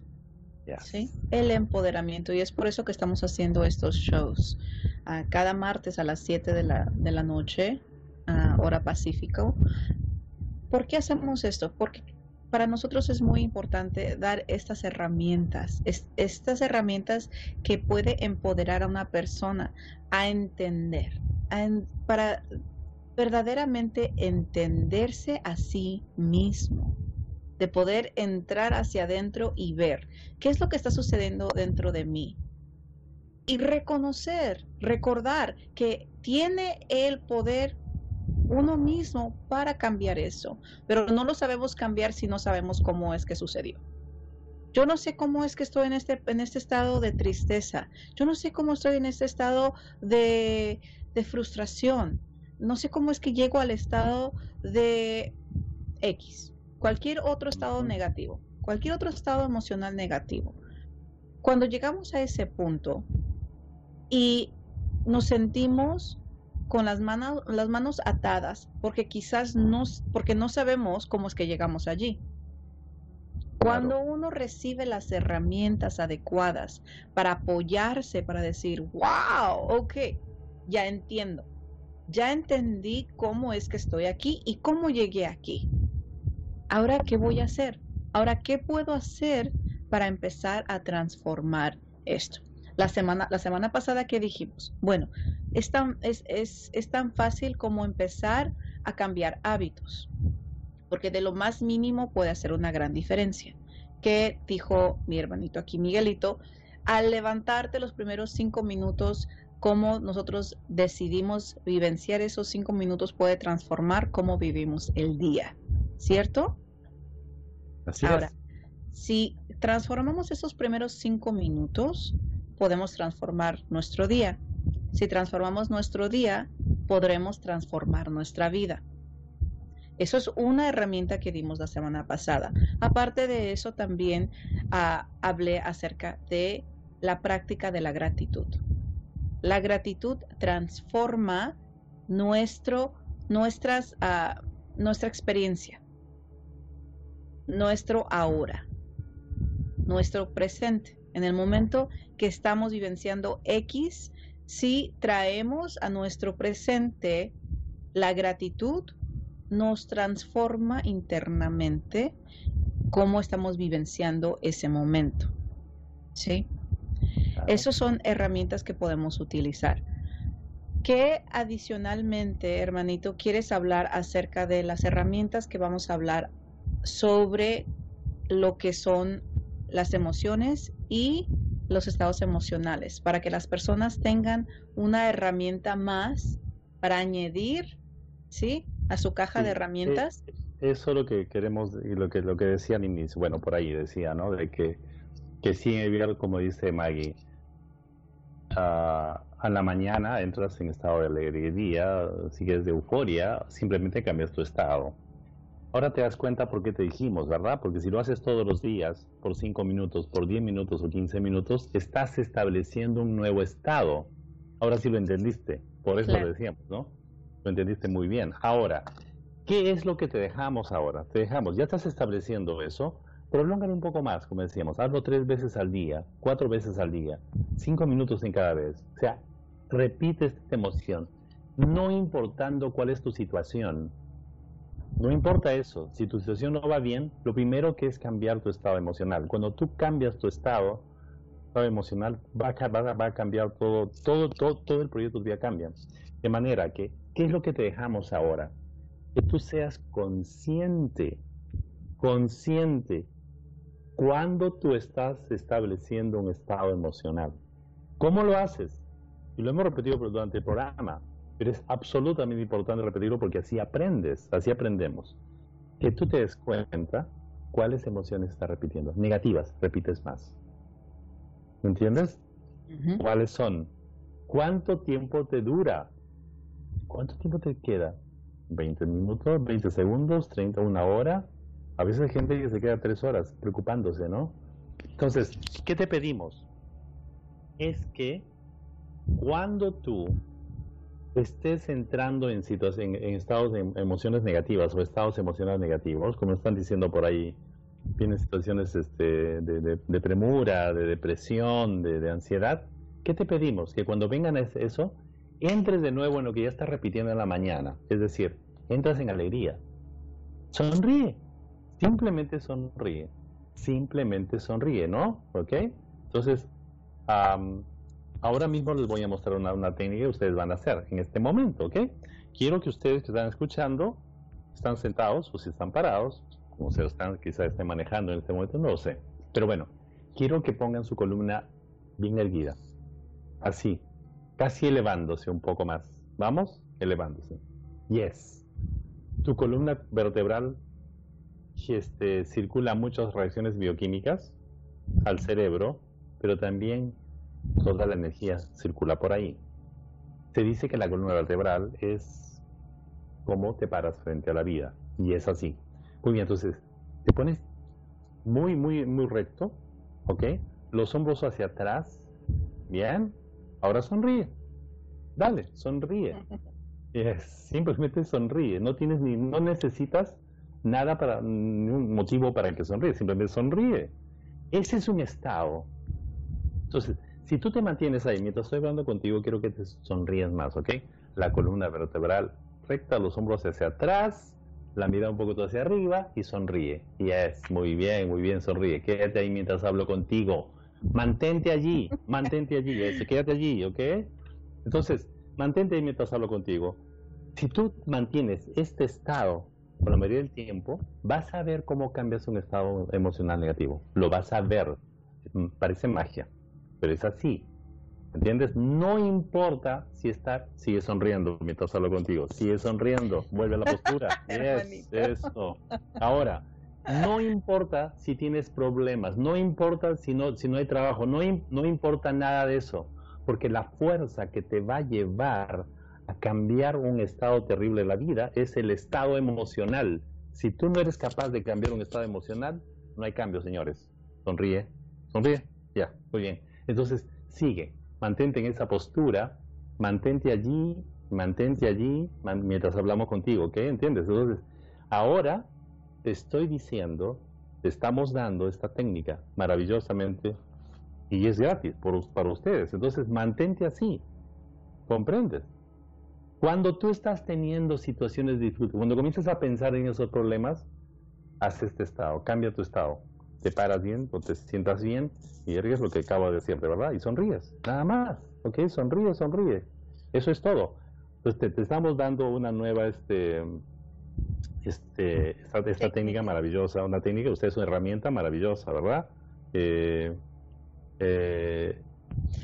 ¿Sí? El empoderamiento. Y es por eso que estamos haciendo estos shows. Uh, cada martes a las 7 de la, de la noche, uh, hora pacífico, ¿Por qué hacemos esto? Porque para nosotros es muy importante dar estas herramientas, estas herramientas que puede empoderar a una persona a entender, para verdaderamente entenderse a sí mismo, de poder entrar hacia adentro y ver qué es lo que está sucediendo dentro de mí. Y reconocer, recordar que tiene el poder uno mismo para cambiar eso, pero no lo sabemos cambiar si no sabemos cómo es que sucedió. Yo no sé cómo es que estoy en este, en este estado de tristeza. Yo no sé cómo estoy en este estado de, de frustración. No sé cómo es que llego al estado de X. Cualquier otro estado negativo. Cualquier otro estado emocional negativo. Cuando llegamos a ese punto y nos sentimos con las manos, las manos atadas, porque quizás no, porque no sabemos cómo es que llegamos allí. Cuando uno recibe las herramientas adecuadas para apoyarse, para decir, wow, ok, ya entiendo, ya entendí cómo es que estoy aquí y cómo llegué aquí. Ahora, ¿qué voy a hacer? Ahora, ¿qué puedo hacer para empezar a transformar esto? La semana, la semana pasada que dijimos, bueno, es tan, es, es, es tan fácil como empezar a cambiar hábitos, porque de lo más mínimo puede hacer una gran diferencia. Que dijo mi hermanito aquí, Miguelito, al levantarte los primeros cinco minutos, cómo nosotros decidimos vivenciar esos cinco minutos puede transformar cómo vivimos el día, ¿cierto? Así Ahora, si transformamos esos primeros cinco minutos, podemos transformar nuestro día. Si transformamos nuestro día, podremos transformar nuestra vida. Eso es una herramienta que dimos la semana pasada. Aparte de eso, también ah, hablé acerca de la práctica de la gratitud. La gratitud transforma nuestro, nuestras, uh, nuestra experiencia, nuestro ahora, nuestro presente. En el momento que estamos vivenciando X, si traemos a nuestro presente la gratitud, nos transforma internamente cómo estamos vivenciando ese momento. ¿Sí? Esas son herramientas que podemos utilizar. ¿Qué adicionalmente, hermanito, quieres hablar acerca de las herramientas que vamos a hablar sobre lo que son las emociones y los estados emocionales, para que las personas tengan una herramienta más para añadir, ¿sí? A su caja de herramientas. eso es lo que queremos y lo que lo que decía Ninis, bueno, por ahí decía, ¿no? De que que sí, como dice Maggie, uh, a la mañana entras en estado de alegría, sigues de euforia, simplemente cambias tu estado. Ahora te das cuenta por qué te dijimos, ¿verdad? Porque si lo haces todos los días, por 5 minutos, por 10 minutos o 15 minutos, estás estableciendo un nuevo estado. Ahora sí lo entendiste, por eso lo decíamos, ¿no? Lo entendiste muy bien. Ahora, ¿qué es lo que te dejamos ahora? Te dejamos, ya estás estableciendo eso, prolóngalo un poco más, como decíamos, hazlo tres veces al día, cuatro veces al día, cinco minutos en cada vez. O sea, repite esta emoción, no importando cuál es tu situación. No importa eso, si tu situación no va bien, lo primero que es cambiar tu estado emocional. Cuando tú cambias tu estado, emocional, va a, va a cambiar todo, todo, todo, todo el proyecto de vida cambia. De manera que, ¿qué es lo que te dejamos ahora? Que tú seas consciente, consciente, cuando tú estás estableciendo un estado emocional. ¿Cómo lo haces? Y lo hemos repetido durante el programa, pero es absolutamente importante repetirlo porque así aprendes, así aprendemos. Que tú te des cuenta cuáles emociones estás repitiendo. Negativas, repites más. ¿Me entiendes? ¿Cuáles son? ¿Cuánto tiempo te dura? ¿Cuánto tiempo te queda? ¿20 minutos? ¿20 segundos? ¿30? ¿Una hora? A veces hay gente que se queda tres horas preocupándose, ¿no? Entonces, ¿qué te pedimos? Es que cuando tú estés entrando en, situación, en, estados de emociones negativas o estados emocionales negativos, como están diciendo por ahí, vienen situaciones este, de, premura, de depresión, de, ansiedad, ¿qué te pedimos? Que cuando vengan eso, entres de nuevo en lo que ya estás repitiendo en la mañana, es decir, entras en alegría. Sonríe, simplemente sonríe, simplemente sonríe, ¿no? ¿Ok? Entonces, Ahora mismo les voy a mostrar una, técnica que ustedes van a hacer en este momento, ¿ok? Quiero que ustedes que están escuchando, están sentados o si están parados, como se están, quizás estén manejando en este momento, no lo sé. Pero bueno, quiero que pongan su columna bien erguida. Así, casi elevándose un poco más. ¿Vamos? Elevándose. Yes. Tu columna vertebral este, circula muchas reacciones bioquímicas al cerebro, pero también toda la energía circula por ahí. Se dice que la columna vertebral es como te paras frente a la vida, y es así. Muy bien, entonces, te pones muy, muy, muy recto, ¿ok? Los hombros hacia atrás, bien, ahora sonríe, dale, sonríe. simplemente sonríe, no tienes ni, no necesitas nada para, ningún motivo para que sonríe, simplemente sonríe. Ese es un estado. Entonces, si tú te mantienes ahí, mientras estoy hablando contigo, quiero que te sonríes más, ¿ok? La columna vertebral recta, los hombros hacia atrás, la mirada un poco hacia arriba y sonríe. Yes, muy bien, muy bien, sonríe. Quédate ahí mientras hablo contigo. Mantente allí, mantente allí, quédate allí, ¿ok? Entonces, mantente ahí mientras hablo contigo. Si tú mantienes este estado por la mayoría del tiempo, vas a ver cómo cambias un estado emocional negativo. Lo vas a ver. Parece magia pero es así. ¿Entiendes? No importa si está, sigue sonriendo mientras hablo contigo. Sigue sonriendo, vuelve a la postura. es eso. Ahora, no importa si tienes problemas, no importa si no, si no hay trabajo, no, no importa nada de eso, porque la fuerza que te va a llevar a cambiar un estado terrible de la vida es el estado emocional. Si tú no eres capaz de cambiar un estado emocional, no hay cambio, señores. Sonríe, sonríe, ya, muy bien. Entonces, sigue, mantente en esa postura, mantente allí, mantente allí mientras hablamos contigo, ¿ok? ¿Entiendes? Entonces, ahora te estoy diciendo, te estamos dando esta técnica maravillosamente y es gratis para ustedes. Entonces, mantente así, ¿comprendes? Cuando tú estás teniendo situaciones de disfrute, cuando comienzas a pensar en esos problemas, haz este estado, cambia tu estado te paras bien o te sientas bien y ergues lo que acabo de decir, de verdad, y sonríes, nada más, ¿ok? Sonríe, sonríe. Eso es todo. Entonces te, estamos dando una nueva, este, este, esta, técnica maravillosa, una técnica, usted es una herramienta maravillosa, ¿verdad? Eh, eh,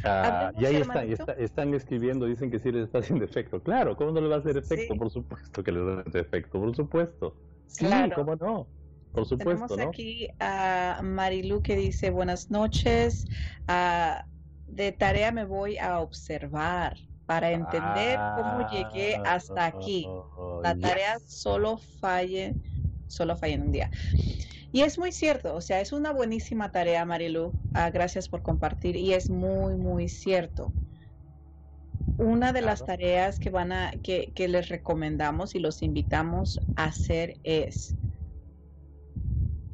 ah, y ahí están, están escribiendo, dicen que sí les está haciendo efecto. Claro, ¿cómo no le va a hacer efecto? Por supuesto que les va a hacer efecto, por supuesto. Sí, ¿cómo no? Por supuesto. Tenemos aquí a Marilu que dice buenas noches. Ah, de tarea me voy a observar para entender cómo llegué hasta aquí. La ah, tarea solo falle, solo falla en un día. Y es muy cierto, o sea, es una buenísima tarea, Marilu. Ah, gracias por compartir. Y es muy, muy cierto. Una de las tareas que van a, que, que les recomendamos y los invitamos a hacer es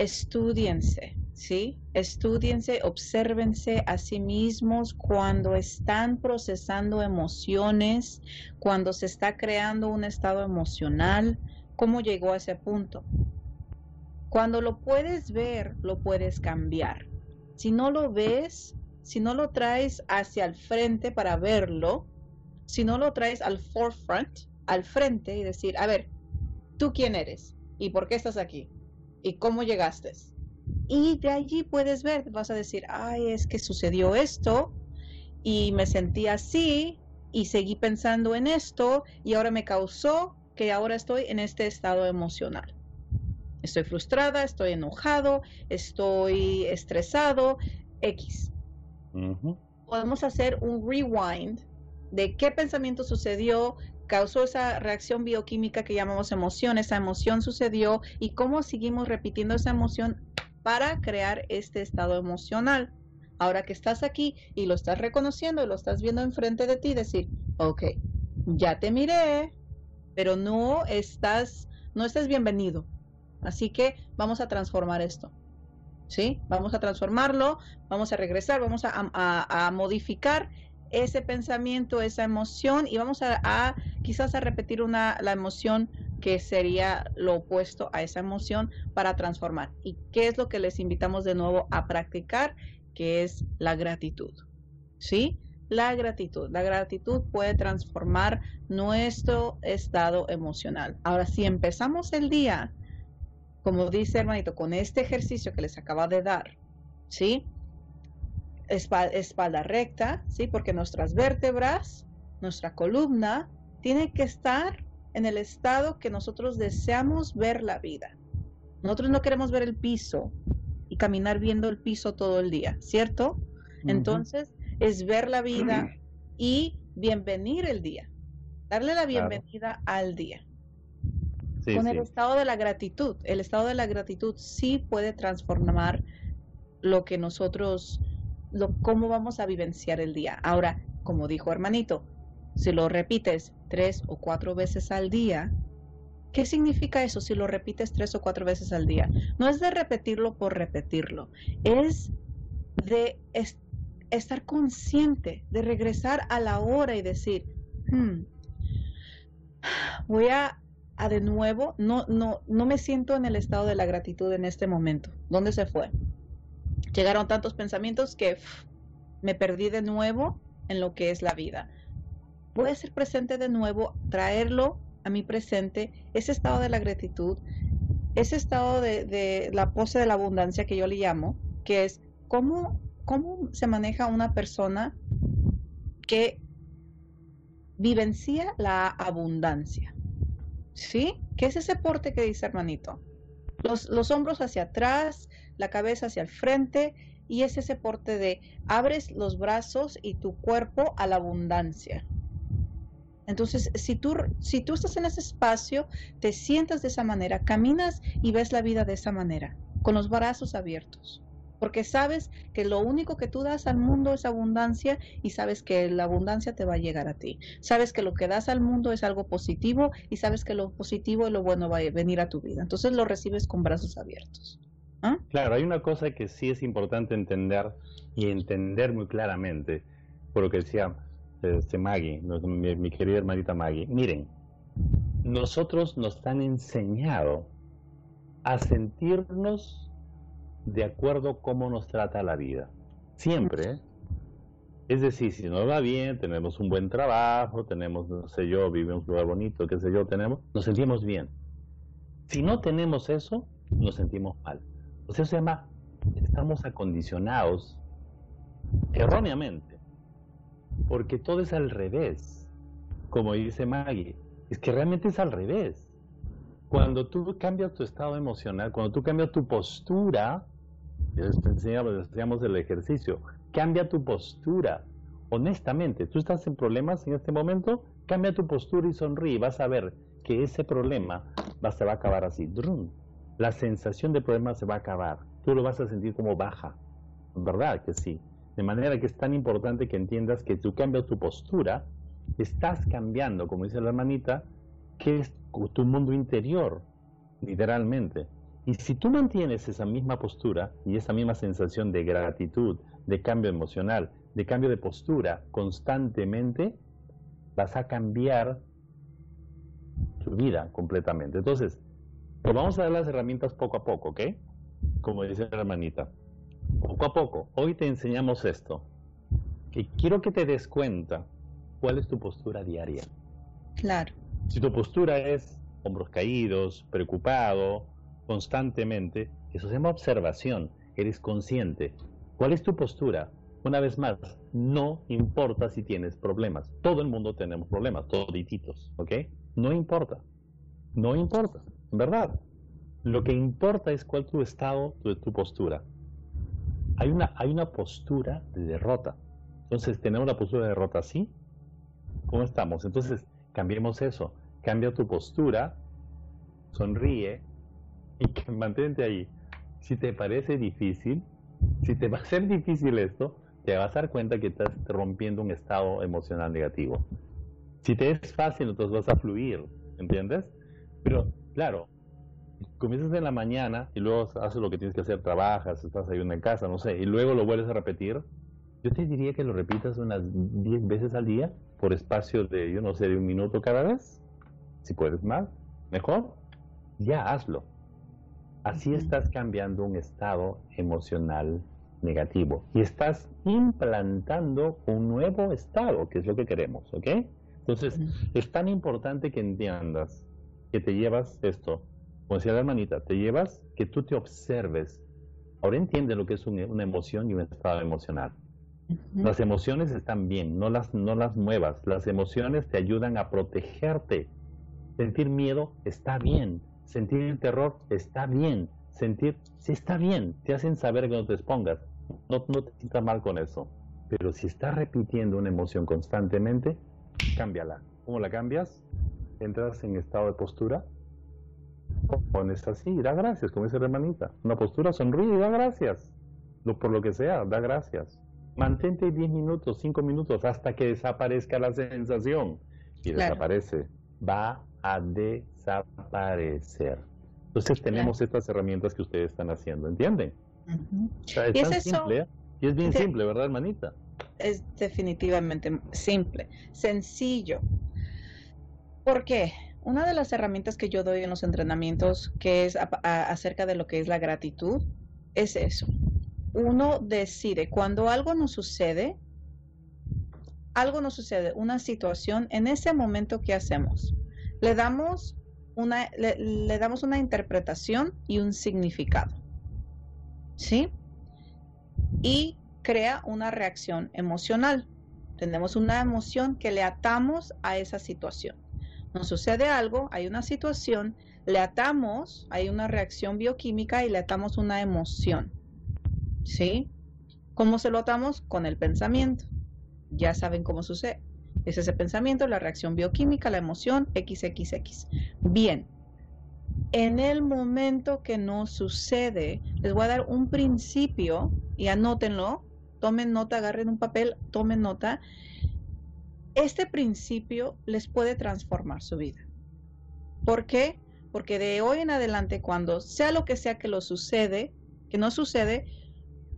estudiense, ¿sí? Estudiense, obsérvense a sí mismos cuando están procesando emociones, cuando se está creando un estado emocional, cómo llegó a ese punto. Cuando lo puedes ver, lo puedes cambiar. Si no lo ves, si no lo traes hacia el frente para verlo, si no lo traes al forefront, al frente y decir, a ver, ¿tú quién eres? ¿Y por qué estás aquí? ¿Y cómo llegaste? Y de allí puedes ver, vas a decir, ay, es que sucedió esto y me sentí así y seguí pensando en esto y ahora me causó que ahora estoy en este estado emocional. Estoy frustrada, estoy enojado, estoy estresado, X. Podemos hacer un rewind de qué pensamiento sucedió, causó esa reacción bioquímica que llamamos emoción, esa emoción sucedió y cómo seguimos repitiendo esa emoción para crear este estado emocional. Ahora que estás aquí y lo estás reconociendo y lo estás viendo enfrente de ti, decir, ok, ya te miré, pero no estás, no estás bienvenido. Así que vamos a transformar esto. ¿Sí? Vamos a transformarlo, vamos a regresar, vamos a, modificar ese pensamiento, esa emoción y vamos a, quizás a repetir una, la emoción que sería lo opuesto a esa emoción para transformar. ¿Y qué es lo que les invitamos de nuevo a practicar? Que es la gratitud. ¿Sí? La gratitud. La gratitud puede transformar nuestro estado emocional. Ahora, si empezamos el día como dice hermanito, con este ejercicio que les acaba de dar, ¿sí? Espalda, recta, ¿sí? Porque nuestras vértebras, nuestra columna, tiene que estar en el estado que nosotros deseamos ver la vida. Nosotros no queremos ver el piso y caminar viendo el piso todo el día, ¿cierto? Entonces, es ver la vida y bienvenir el día, darle la bienvenida al día con el estado de la gratitud. El estado de la gratitud sí puede transformar lo que nosotros, cómo vamos a vivenciar el día. Ahora, como dijo hermanito, si lo repites tres o cuatro veces al día, ¿qué significa eso si lo repites tres o cuatro veces al día? No es de repetirlo por repetirlo, es de estar consciente, de regresar a la hora y decir, hmm, voy a de nuevo, no, no, no me siento en el estado de la gratitud en este momento. ¿Dónde se fue? Llegaron tantos pensamientos que me perdí de nuevo en lo que es la vida. Puede ser presente de nuevo, traerlo a mi presente, ese estado de la gratitud, ese estado de, de la pose de la abundancia que yo le llamo, que es cómo, cómo se maneja una persona que vivencia la abundancia. ¿Sí? ¿Qué es ese porte que dice hermanito? Los, los hombros hacia atrás, la cabeza hacia el frente y es ese porte de abres los brazos y tu cuerpo a la abundancia. Entonces, si tú, si tú estás en ese espacio, te sientas de esa manera, caminas y ves la vida de esa manera, con los brazos abiertos porque sabes que lo único que tú das al mundo es abundancia y sabes que la abundancia te va a llegar a ti. Sabes que lo que das al mundo es algo positivo y sabes que lo positivo y lo bueno va a venir a tu vida. Entonces lo recibes con brazos abiertos. ¿Ah? Claro, hay una cosa que sí es importante entender y entender muy claramente, por lo que decía este Maggie, mi, querida hermanita Maggie. Miren, nosotros nos han enseñado a sentirnos de acuerdo cómo nos trata la vida. Siempre. ¿eh? Es decir, si nos va bien, tenemos un buen trabajo, tenemos, no sé yo, vivimos un lugar bonito, qué sé yo, tenemos, nos sentimos bien. Si no tenemos eso, nos sentimos mal. O sea, se llama, estamos acondicionados erróneamente, porque todo es al revés. Como dice Maggie, es que realmente es al revés. cuando tú cambias tu estado emocional, cuando tú cambias tu postura, enseñamos, el ejercicio, cambia tu postura. Honestamente, tú estás en problemas en este momento, cambia tu postura y sonríe. Vas a ver que ese problema va, se va a acabar así. La sensación de problema se va a acabar. Tú lo vas a sentir como baja. ¿Verdad que sí? De manera que es tan importante que entiendas que tú cambias tu postura, estás cambiando, como dice la hermanita, que es tu mundo interior, literalmente. Y si tú mantienes esa misma postura y esa misma sensación de gratitud, de cambio emocional, de cambio de postura constantemente, vas a cambiar tu vida completamente. Entonces, pues vamos a dar las herramientas poco a poco, ¿ok? Como dice la hermanita. Poco a poco. Hoy te enseñamos esto. Que quiero que te des cuenta cuál es tu postura diaria. Claro. Si tu postura es hombros caídos, preocupado, constantemente, eso se llama observación. Eres consciente. ¿Cuál es tu postura? Una vez más, no importa si tienes problemas. Todo el mundo tenemos problemas, todititos, ¿ok? No importa. No importa, verdad. Lo que importa es cuál tu estado, tu, tu postura. Hay una, hay una postura de derrota. Entonces, tenemos la postura de derrota así. ¿Cómo estamos? Entonces, cambiemos eso. Cambia tu postura, sonríe y mantente ahí. Si te parece difícil, si te va a ser difícil esto, te vas a dar cuenta que estás rompiendo un estado emocional negativo. Si te es fácil, entonces vas a fluir, ¿entiendes? Pero, claro, comienzas en la mañana y luego haces lo que tienes que hacer, trabajas, estás ahí en casa, no sé, y luego lo vuelves a repetir. Yo te diría que lo repitas unas 10 veces al día por espacio de, yo no sé, de un minuto cada vez. Si puedes más, mejor. Ya hazlo. Así estás cambiando un estado emocional negativo y estás implantando un nuevo estado, que es lo que queremos, ¿ok? Entonces, es tan importante que entiendas que te llevas esto, como decía la hermanita, te llevas que tú te observes. Ahora entiende lo que es una emoción y un estado emocional. Las emociones están bien, no las, no las muevas. Las emociones te ayudan a protegerte. Sentir miedo está bien. Sentir terror está bien. Sentir, sí está bien. Te hacen saber que no te expongas. No, no te sientas mal con eso. Pero si estás repitiendo una emoción constantemente, cámbiala. ¿Cómo la cambias? Entras en estado de postura, pones así, da gracias, como dice la hermanita. Una postura, sonríe y da gracias. por lo que sea, da gracias. Mantente 10 minutos, 5 minutos, hasta que desaparezca la sensación. Y desaparece. Va a desaparecer. Entonces tenemos estas herramientas que ustedes están haciendo, ¿entienden? es, tan simple, y es bien simple, ¿verdad, hermanita? Es definitivamente simple, sencillo. ¿Por qué? Una de las herramientas que yo doy en los entrenamientos, que es acerca de lo que es la gratitud, es eso. Uno decide, cuando algo nos sucede, algo nos sucede, una situación, en ese momento, ¿qué hacemos? Le damos una, le damos una interpretación y un significado. ¿sí? Y crea una reacción emocional. Tenemos una emoción que le atamos a esa situación. Nos sucede algo, hay una situación, le atamos, hay una reacción bioquímica y le atamos una emoción. ¿Sí? ¿Cómo se lo atamos? Con el pensamiento. Ya saben cómo sucede. Es ese pensamiento, la reacción bioquímica, la emoción, XXX. Bien, en el momento que no sucede, les voy a dar un principio y anótenlo, tomen nota, agarren un papel, tomen nota. Este principio les puede transformar su vida. ¿Por qué? Porque de hoy en adelante, cuando sea lo que sea que lo sucede, que no sucede,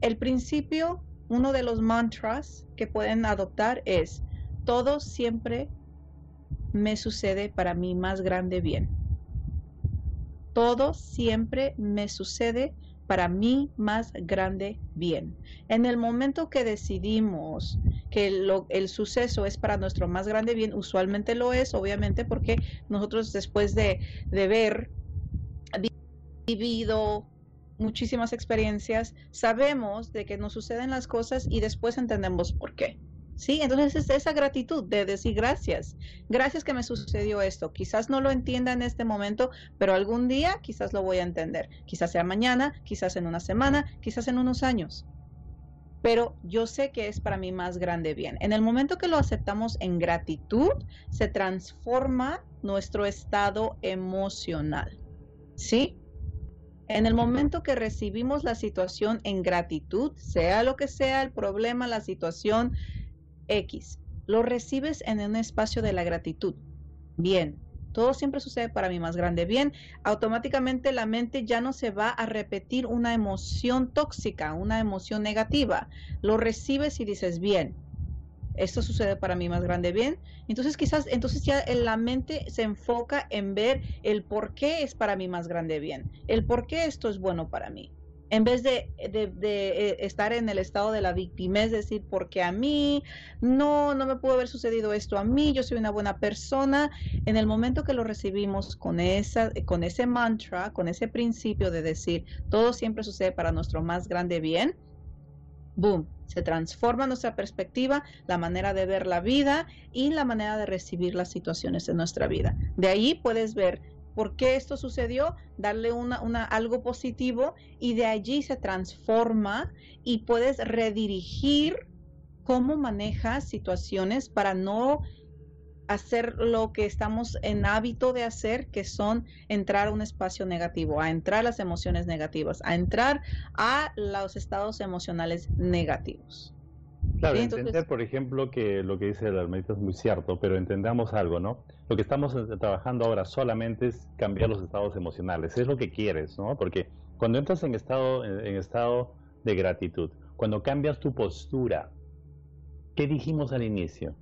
el principio, uno de los mantras que pueden adoptar es, todo siempre me sucede para mi más grande bien todo siempre me sucede para mí más grande bien. En el momento que decidimos que el suceso es para nuestro más grande bien, usualmente lo es, obviamente, porque nosotros después de, de ver vivido muchísimas experiencias, sabemos de que nos suceden las cosas y después entendemos por qué. Sí, entonces es esa gratitud de decir gracias. Gracias que me sucedió esto. Quizás no lo entienda en este momento, pero algún día quizás lo voy a entender. Quizás sea mañana, quizás en una semana, quizás en unos años. Pero yo sé que es para mí más grande bien. En el momento que lo aceptamos en gratitud, se transforma nuestro estado emocional. ¿Sí? En el momento que recibimos la situación en gratitud, sea lo que sea el problema, la situación, X. Lo recibes en un espacio de la gratitud. Bien, todo siempre sucede para mí más grande. Bien, automáticamente la mente ya no se va a repetir una emoción tóxica, una emoción negativa. Lo recibes y dices, bien, esto sucede para mí más grande. Bien, entonces quizás, entonces ya la mente se enfoca en ver el por qué es para mí más grande. Bien, el por qué esto es bueno para mí en vez de, eh, estar en el estado de la víctima, es decir, porque a mí no, no me pudo haber sucedido esto a mí, yo soy una buena persona, en el momento que lo recibimos con, esa, con ese mantra, con ese principio de decir, todo siempre sucede para nuestro más grande bien, boom, se transforma nuestra perspectiva, la manera de ver la vida y la manera de recibir las situaciones en nuestra vida. De ahí puedes ver por qué esto sucedió, darle una, una, algo positivo y de allí se transforma y puedes redirigir cómo manejas situaciones para no hacer lo que estamos en hábito de hacer, que son entrar a un espacio negativo, a entrar a las emociones negativas, a entrar a los estados emocionales negativos. Claro, entender, por ejemplo, que lo que dice el hermanito es muy cierto, pero entendamos algo, ¿no? Lo que estamos trabajando ahora solamente es cambiar los estados emocionales, es lo que quieres, ¿no? Porque cuando entras en estado, en estado de gratitud, cuando cambias tu postura, ¿qué dijimos al inicio?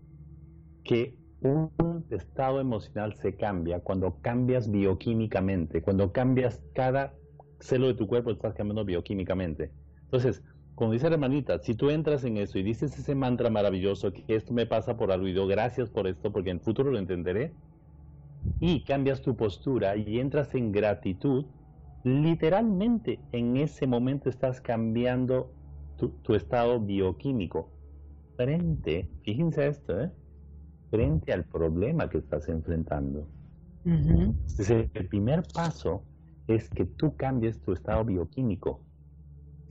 Que un estado emocional se cambia cuando cambias bioquímicamente, cuando cambias cada celo de tu cuerpo, estás cambiando bioquímicamente. Entonces, como dice la hermanita, si tú entras en eso y dices ese mantra maravilloso, que esto me pasa por algo y yo gracias por esto, porque en el futuro lo entenderé, y cambias tu postura y entras en gratitud, literalmente en ese momento estás cambiando tu, estado bioquímico frente, fíjense esto, ¿eh? frente al problema que estás enfrentando. Entonces, el primer paso es que tú cambies tu estado bioquímico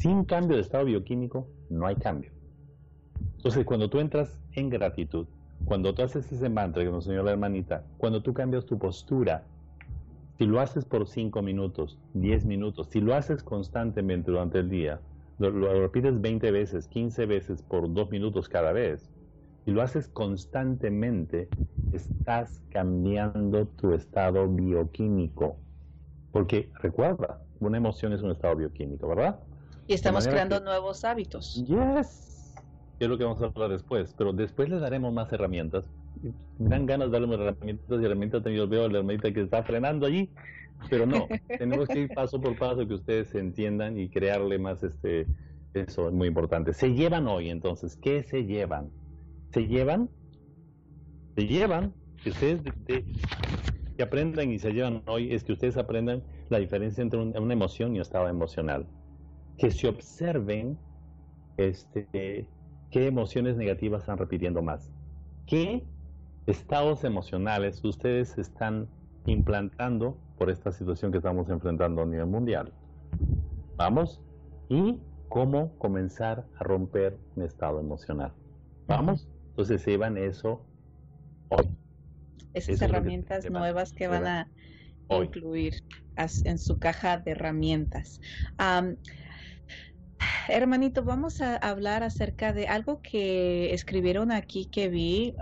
sin cambio de estado bioquímico, no hay cambio. Entonces, cuando tú entras en gratitud, cuando tú haces ese mantra que nos enseñó la hermanita, cuando tú cambias tu postura, si lo haces por 5 minutos, 10 minutos, si lo haces constantemente durante el día, lo, repites 20 veces, 15 veces por 2 minutos cada vez, si lo haces constantemente, estás cambiando tu estado bioquímico. Porque recuerda, una emoción es un estado bioquímico, ¿verdad? Y estamos creando nuevos hábitos. Yes. Es lo que vamos a hablar después, pero después les daremos más herramientas. Me dan ganas de darle más herramientas y herramientas. Yo veo a la hermanita que está frenando allí, pero no. tenemos que ir paso por paso que ustedes se entiendan y crearle más este. Eso es muy importante. Se llevan hoy, entonces, ¿qué se llevan? Se llevan, se llevan, que ustedes que aprendan y se llevan hoy es que ustedes aprendan la diferencia entre una emoción y un estado emocional que se observen este, qué emociones negativas están repitiendo más. ¿Qué estados emocionales ustedes están implantando por esta situación que estamos enfrentando a nivel mundial? Vamos. Y cómo comenzar a romper un estado emocional. Vamos. Entonces se llevan eso hoy. Esas herramientas nuevas que van a incluir en su caja de herramientas. Hermanito, vamos a hablar acerca de algo que escribieron aquí que vi.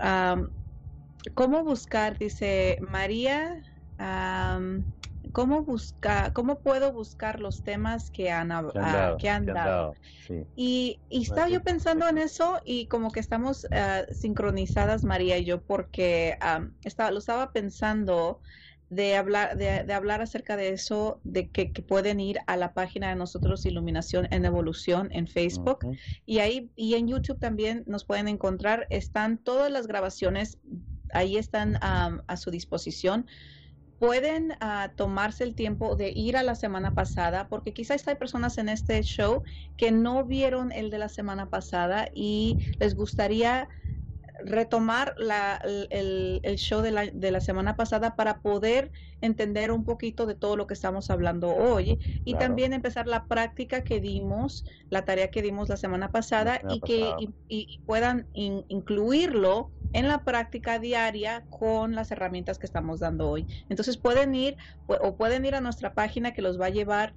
¿Cómo buscar? Dice María. ¿Cómo cómo puedo buscar los temas que han, que han, dado? Y, estaba yo pensando en eso y como que estamos ah, sincronizadas María y yo porque estaba, lo estaba pensando de hablar, de, hablar acerca de eso, de que, pueden ir a la página de nosotros Iluminación en Evolución en Facebook y ahí y en YouTube también nos pueden encontrar. Están todas las grabaciones, ahí están a su disposición. Pueden ah, tomarse el tiempo de ir a la semana pasada, porque quizás hay personas en este show que no vieron el de la semana pasada y les gustaría retomar la, el, el, show de la, de la, semana pasada para poder entender un poquito de todo lo que estamos hablando hoy y también empezar la práctica que dimos, la tarea que dimos la semana pasada y que y, puedan incluirlo en la práctica diaria con las herramientas que estamos dando hoy. Entonces pueden ir o pueden ir a nuestra página que los va a llevar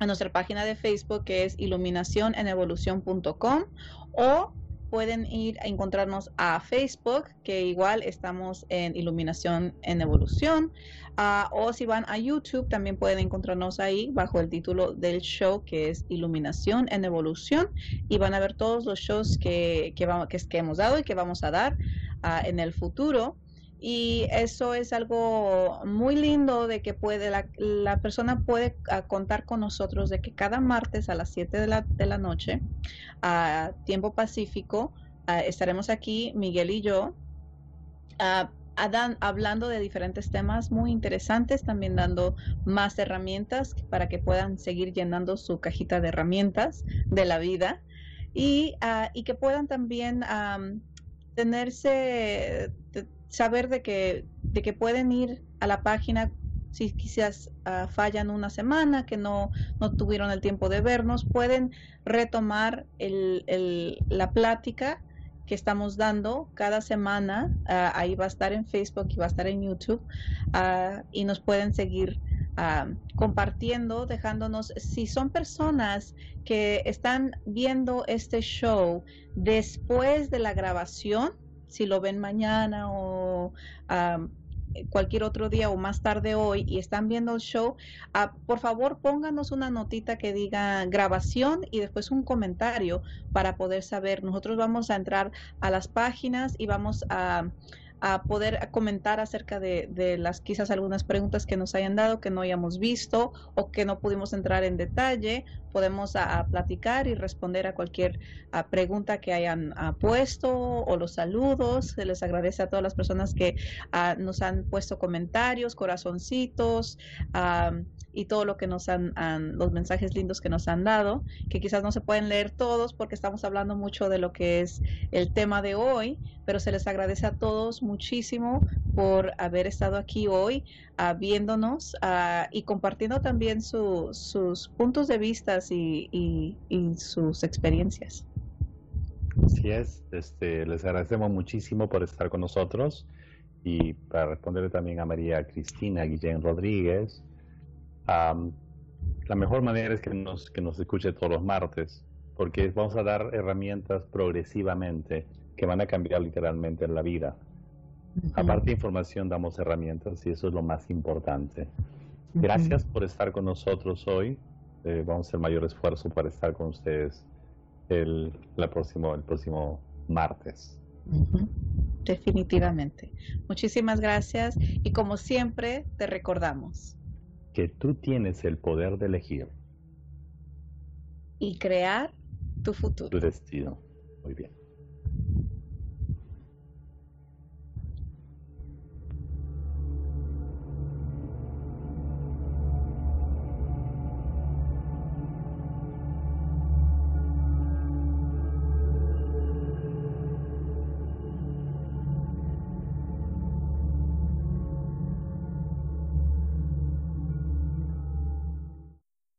a nuestra página de Facebook que es iluminacionenevolución.com o pueden ir a encontrarnos a Facebook, que igual estamos en Iluminación en Evolución, ah, o si van a YouTube, también pueden encontrarnos ahí bajo el título del show, que es Iluminación en Evolución, y van a ver todos los shows que, que, vamos, que, hemos dado y que vamos a dar ah, en el futuro y eso es algo muy lindo de que puede la, la persona puede ah, contar con nosotros de que cada martes a las 7 de la, de la noche a tiempo pacífico ah, estaremos aquí Miguel y yo uh, hablando de diferentes temas muy interesantes, también dando más herramientas para que puedan seguir llenando su cajita de herramientas de la vida y, y que puedan también tenerse saber de que, de que pueden ir a la página si quizás ah, fallan una semana, que no, no tuvieron el tiempo de vernos, pueden retomar el, el, la plática que estamos dando cada semana. Ah, ahí va a estar en Facebook y va a estar en YouTube uh, y nos pueden seguir compartiendo, dejándonos, si son personas que están viendo este show después de la grabación, si lo ven mañana o cualquier otro día o más tarde hoy y están viendo el show, ah, por favor pónganos una notita que diga grabación y después un comentario para poder saber. Nosotros vamos a entrar a las páginas y vamos a a poder comentar acerca de, de, las quizás algunas preguntas que nos hayan dado que no hayamos visto o que no pudimos entrar en detalle. Podemos a, platicar y responder a cualquier pregunta que hayan puesto o los saludos. Se les agradece a todas las personas que nos han puesto comentarios, corazoncitos y todo lo que nos han, los mensajes lindos que nos han dado, que quizás no se pueden leer todos porque estamos hablando mucho de lo que es el tema de hoy, pero se les agradece a todos muchísimo por haber estado aquí hoy uh, viéndonos uh, y compartiendo también su, sus puntos de vista y, y, y, sus experiencias. Así es, este, les agradecemos muchísimo por estar con nosotros y para responderle también a María Cristina Guillén Rodríguez, la mejor manera es que nos, que nos escuche todos los martes, porque vamos a dar herramientas progresivamente que van a cambiar literalmente la vida. Aparte de información, damos herramientas y eso es lo más importante. Gracias por estar con nosotros hoy. Eh, vamos a hacer mayor esfuerzo para estar con ustedes el, la próximo, el próximo martes. Definitivamente. Muchísimas gracias y como siempre te recordamos que tú tienes el poder de elegir. Y crear tu futuro. Tu destino. Muy bien.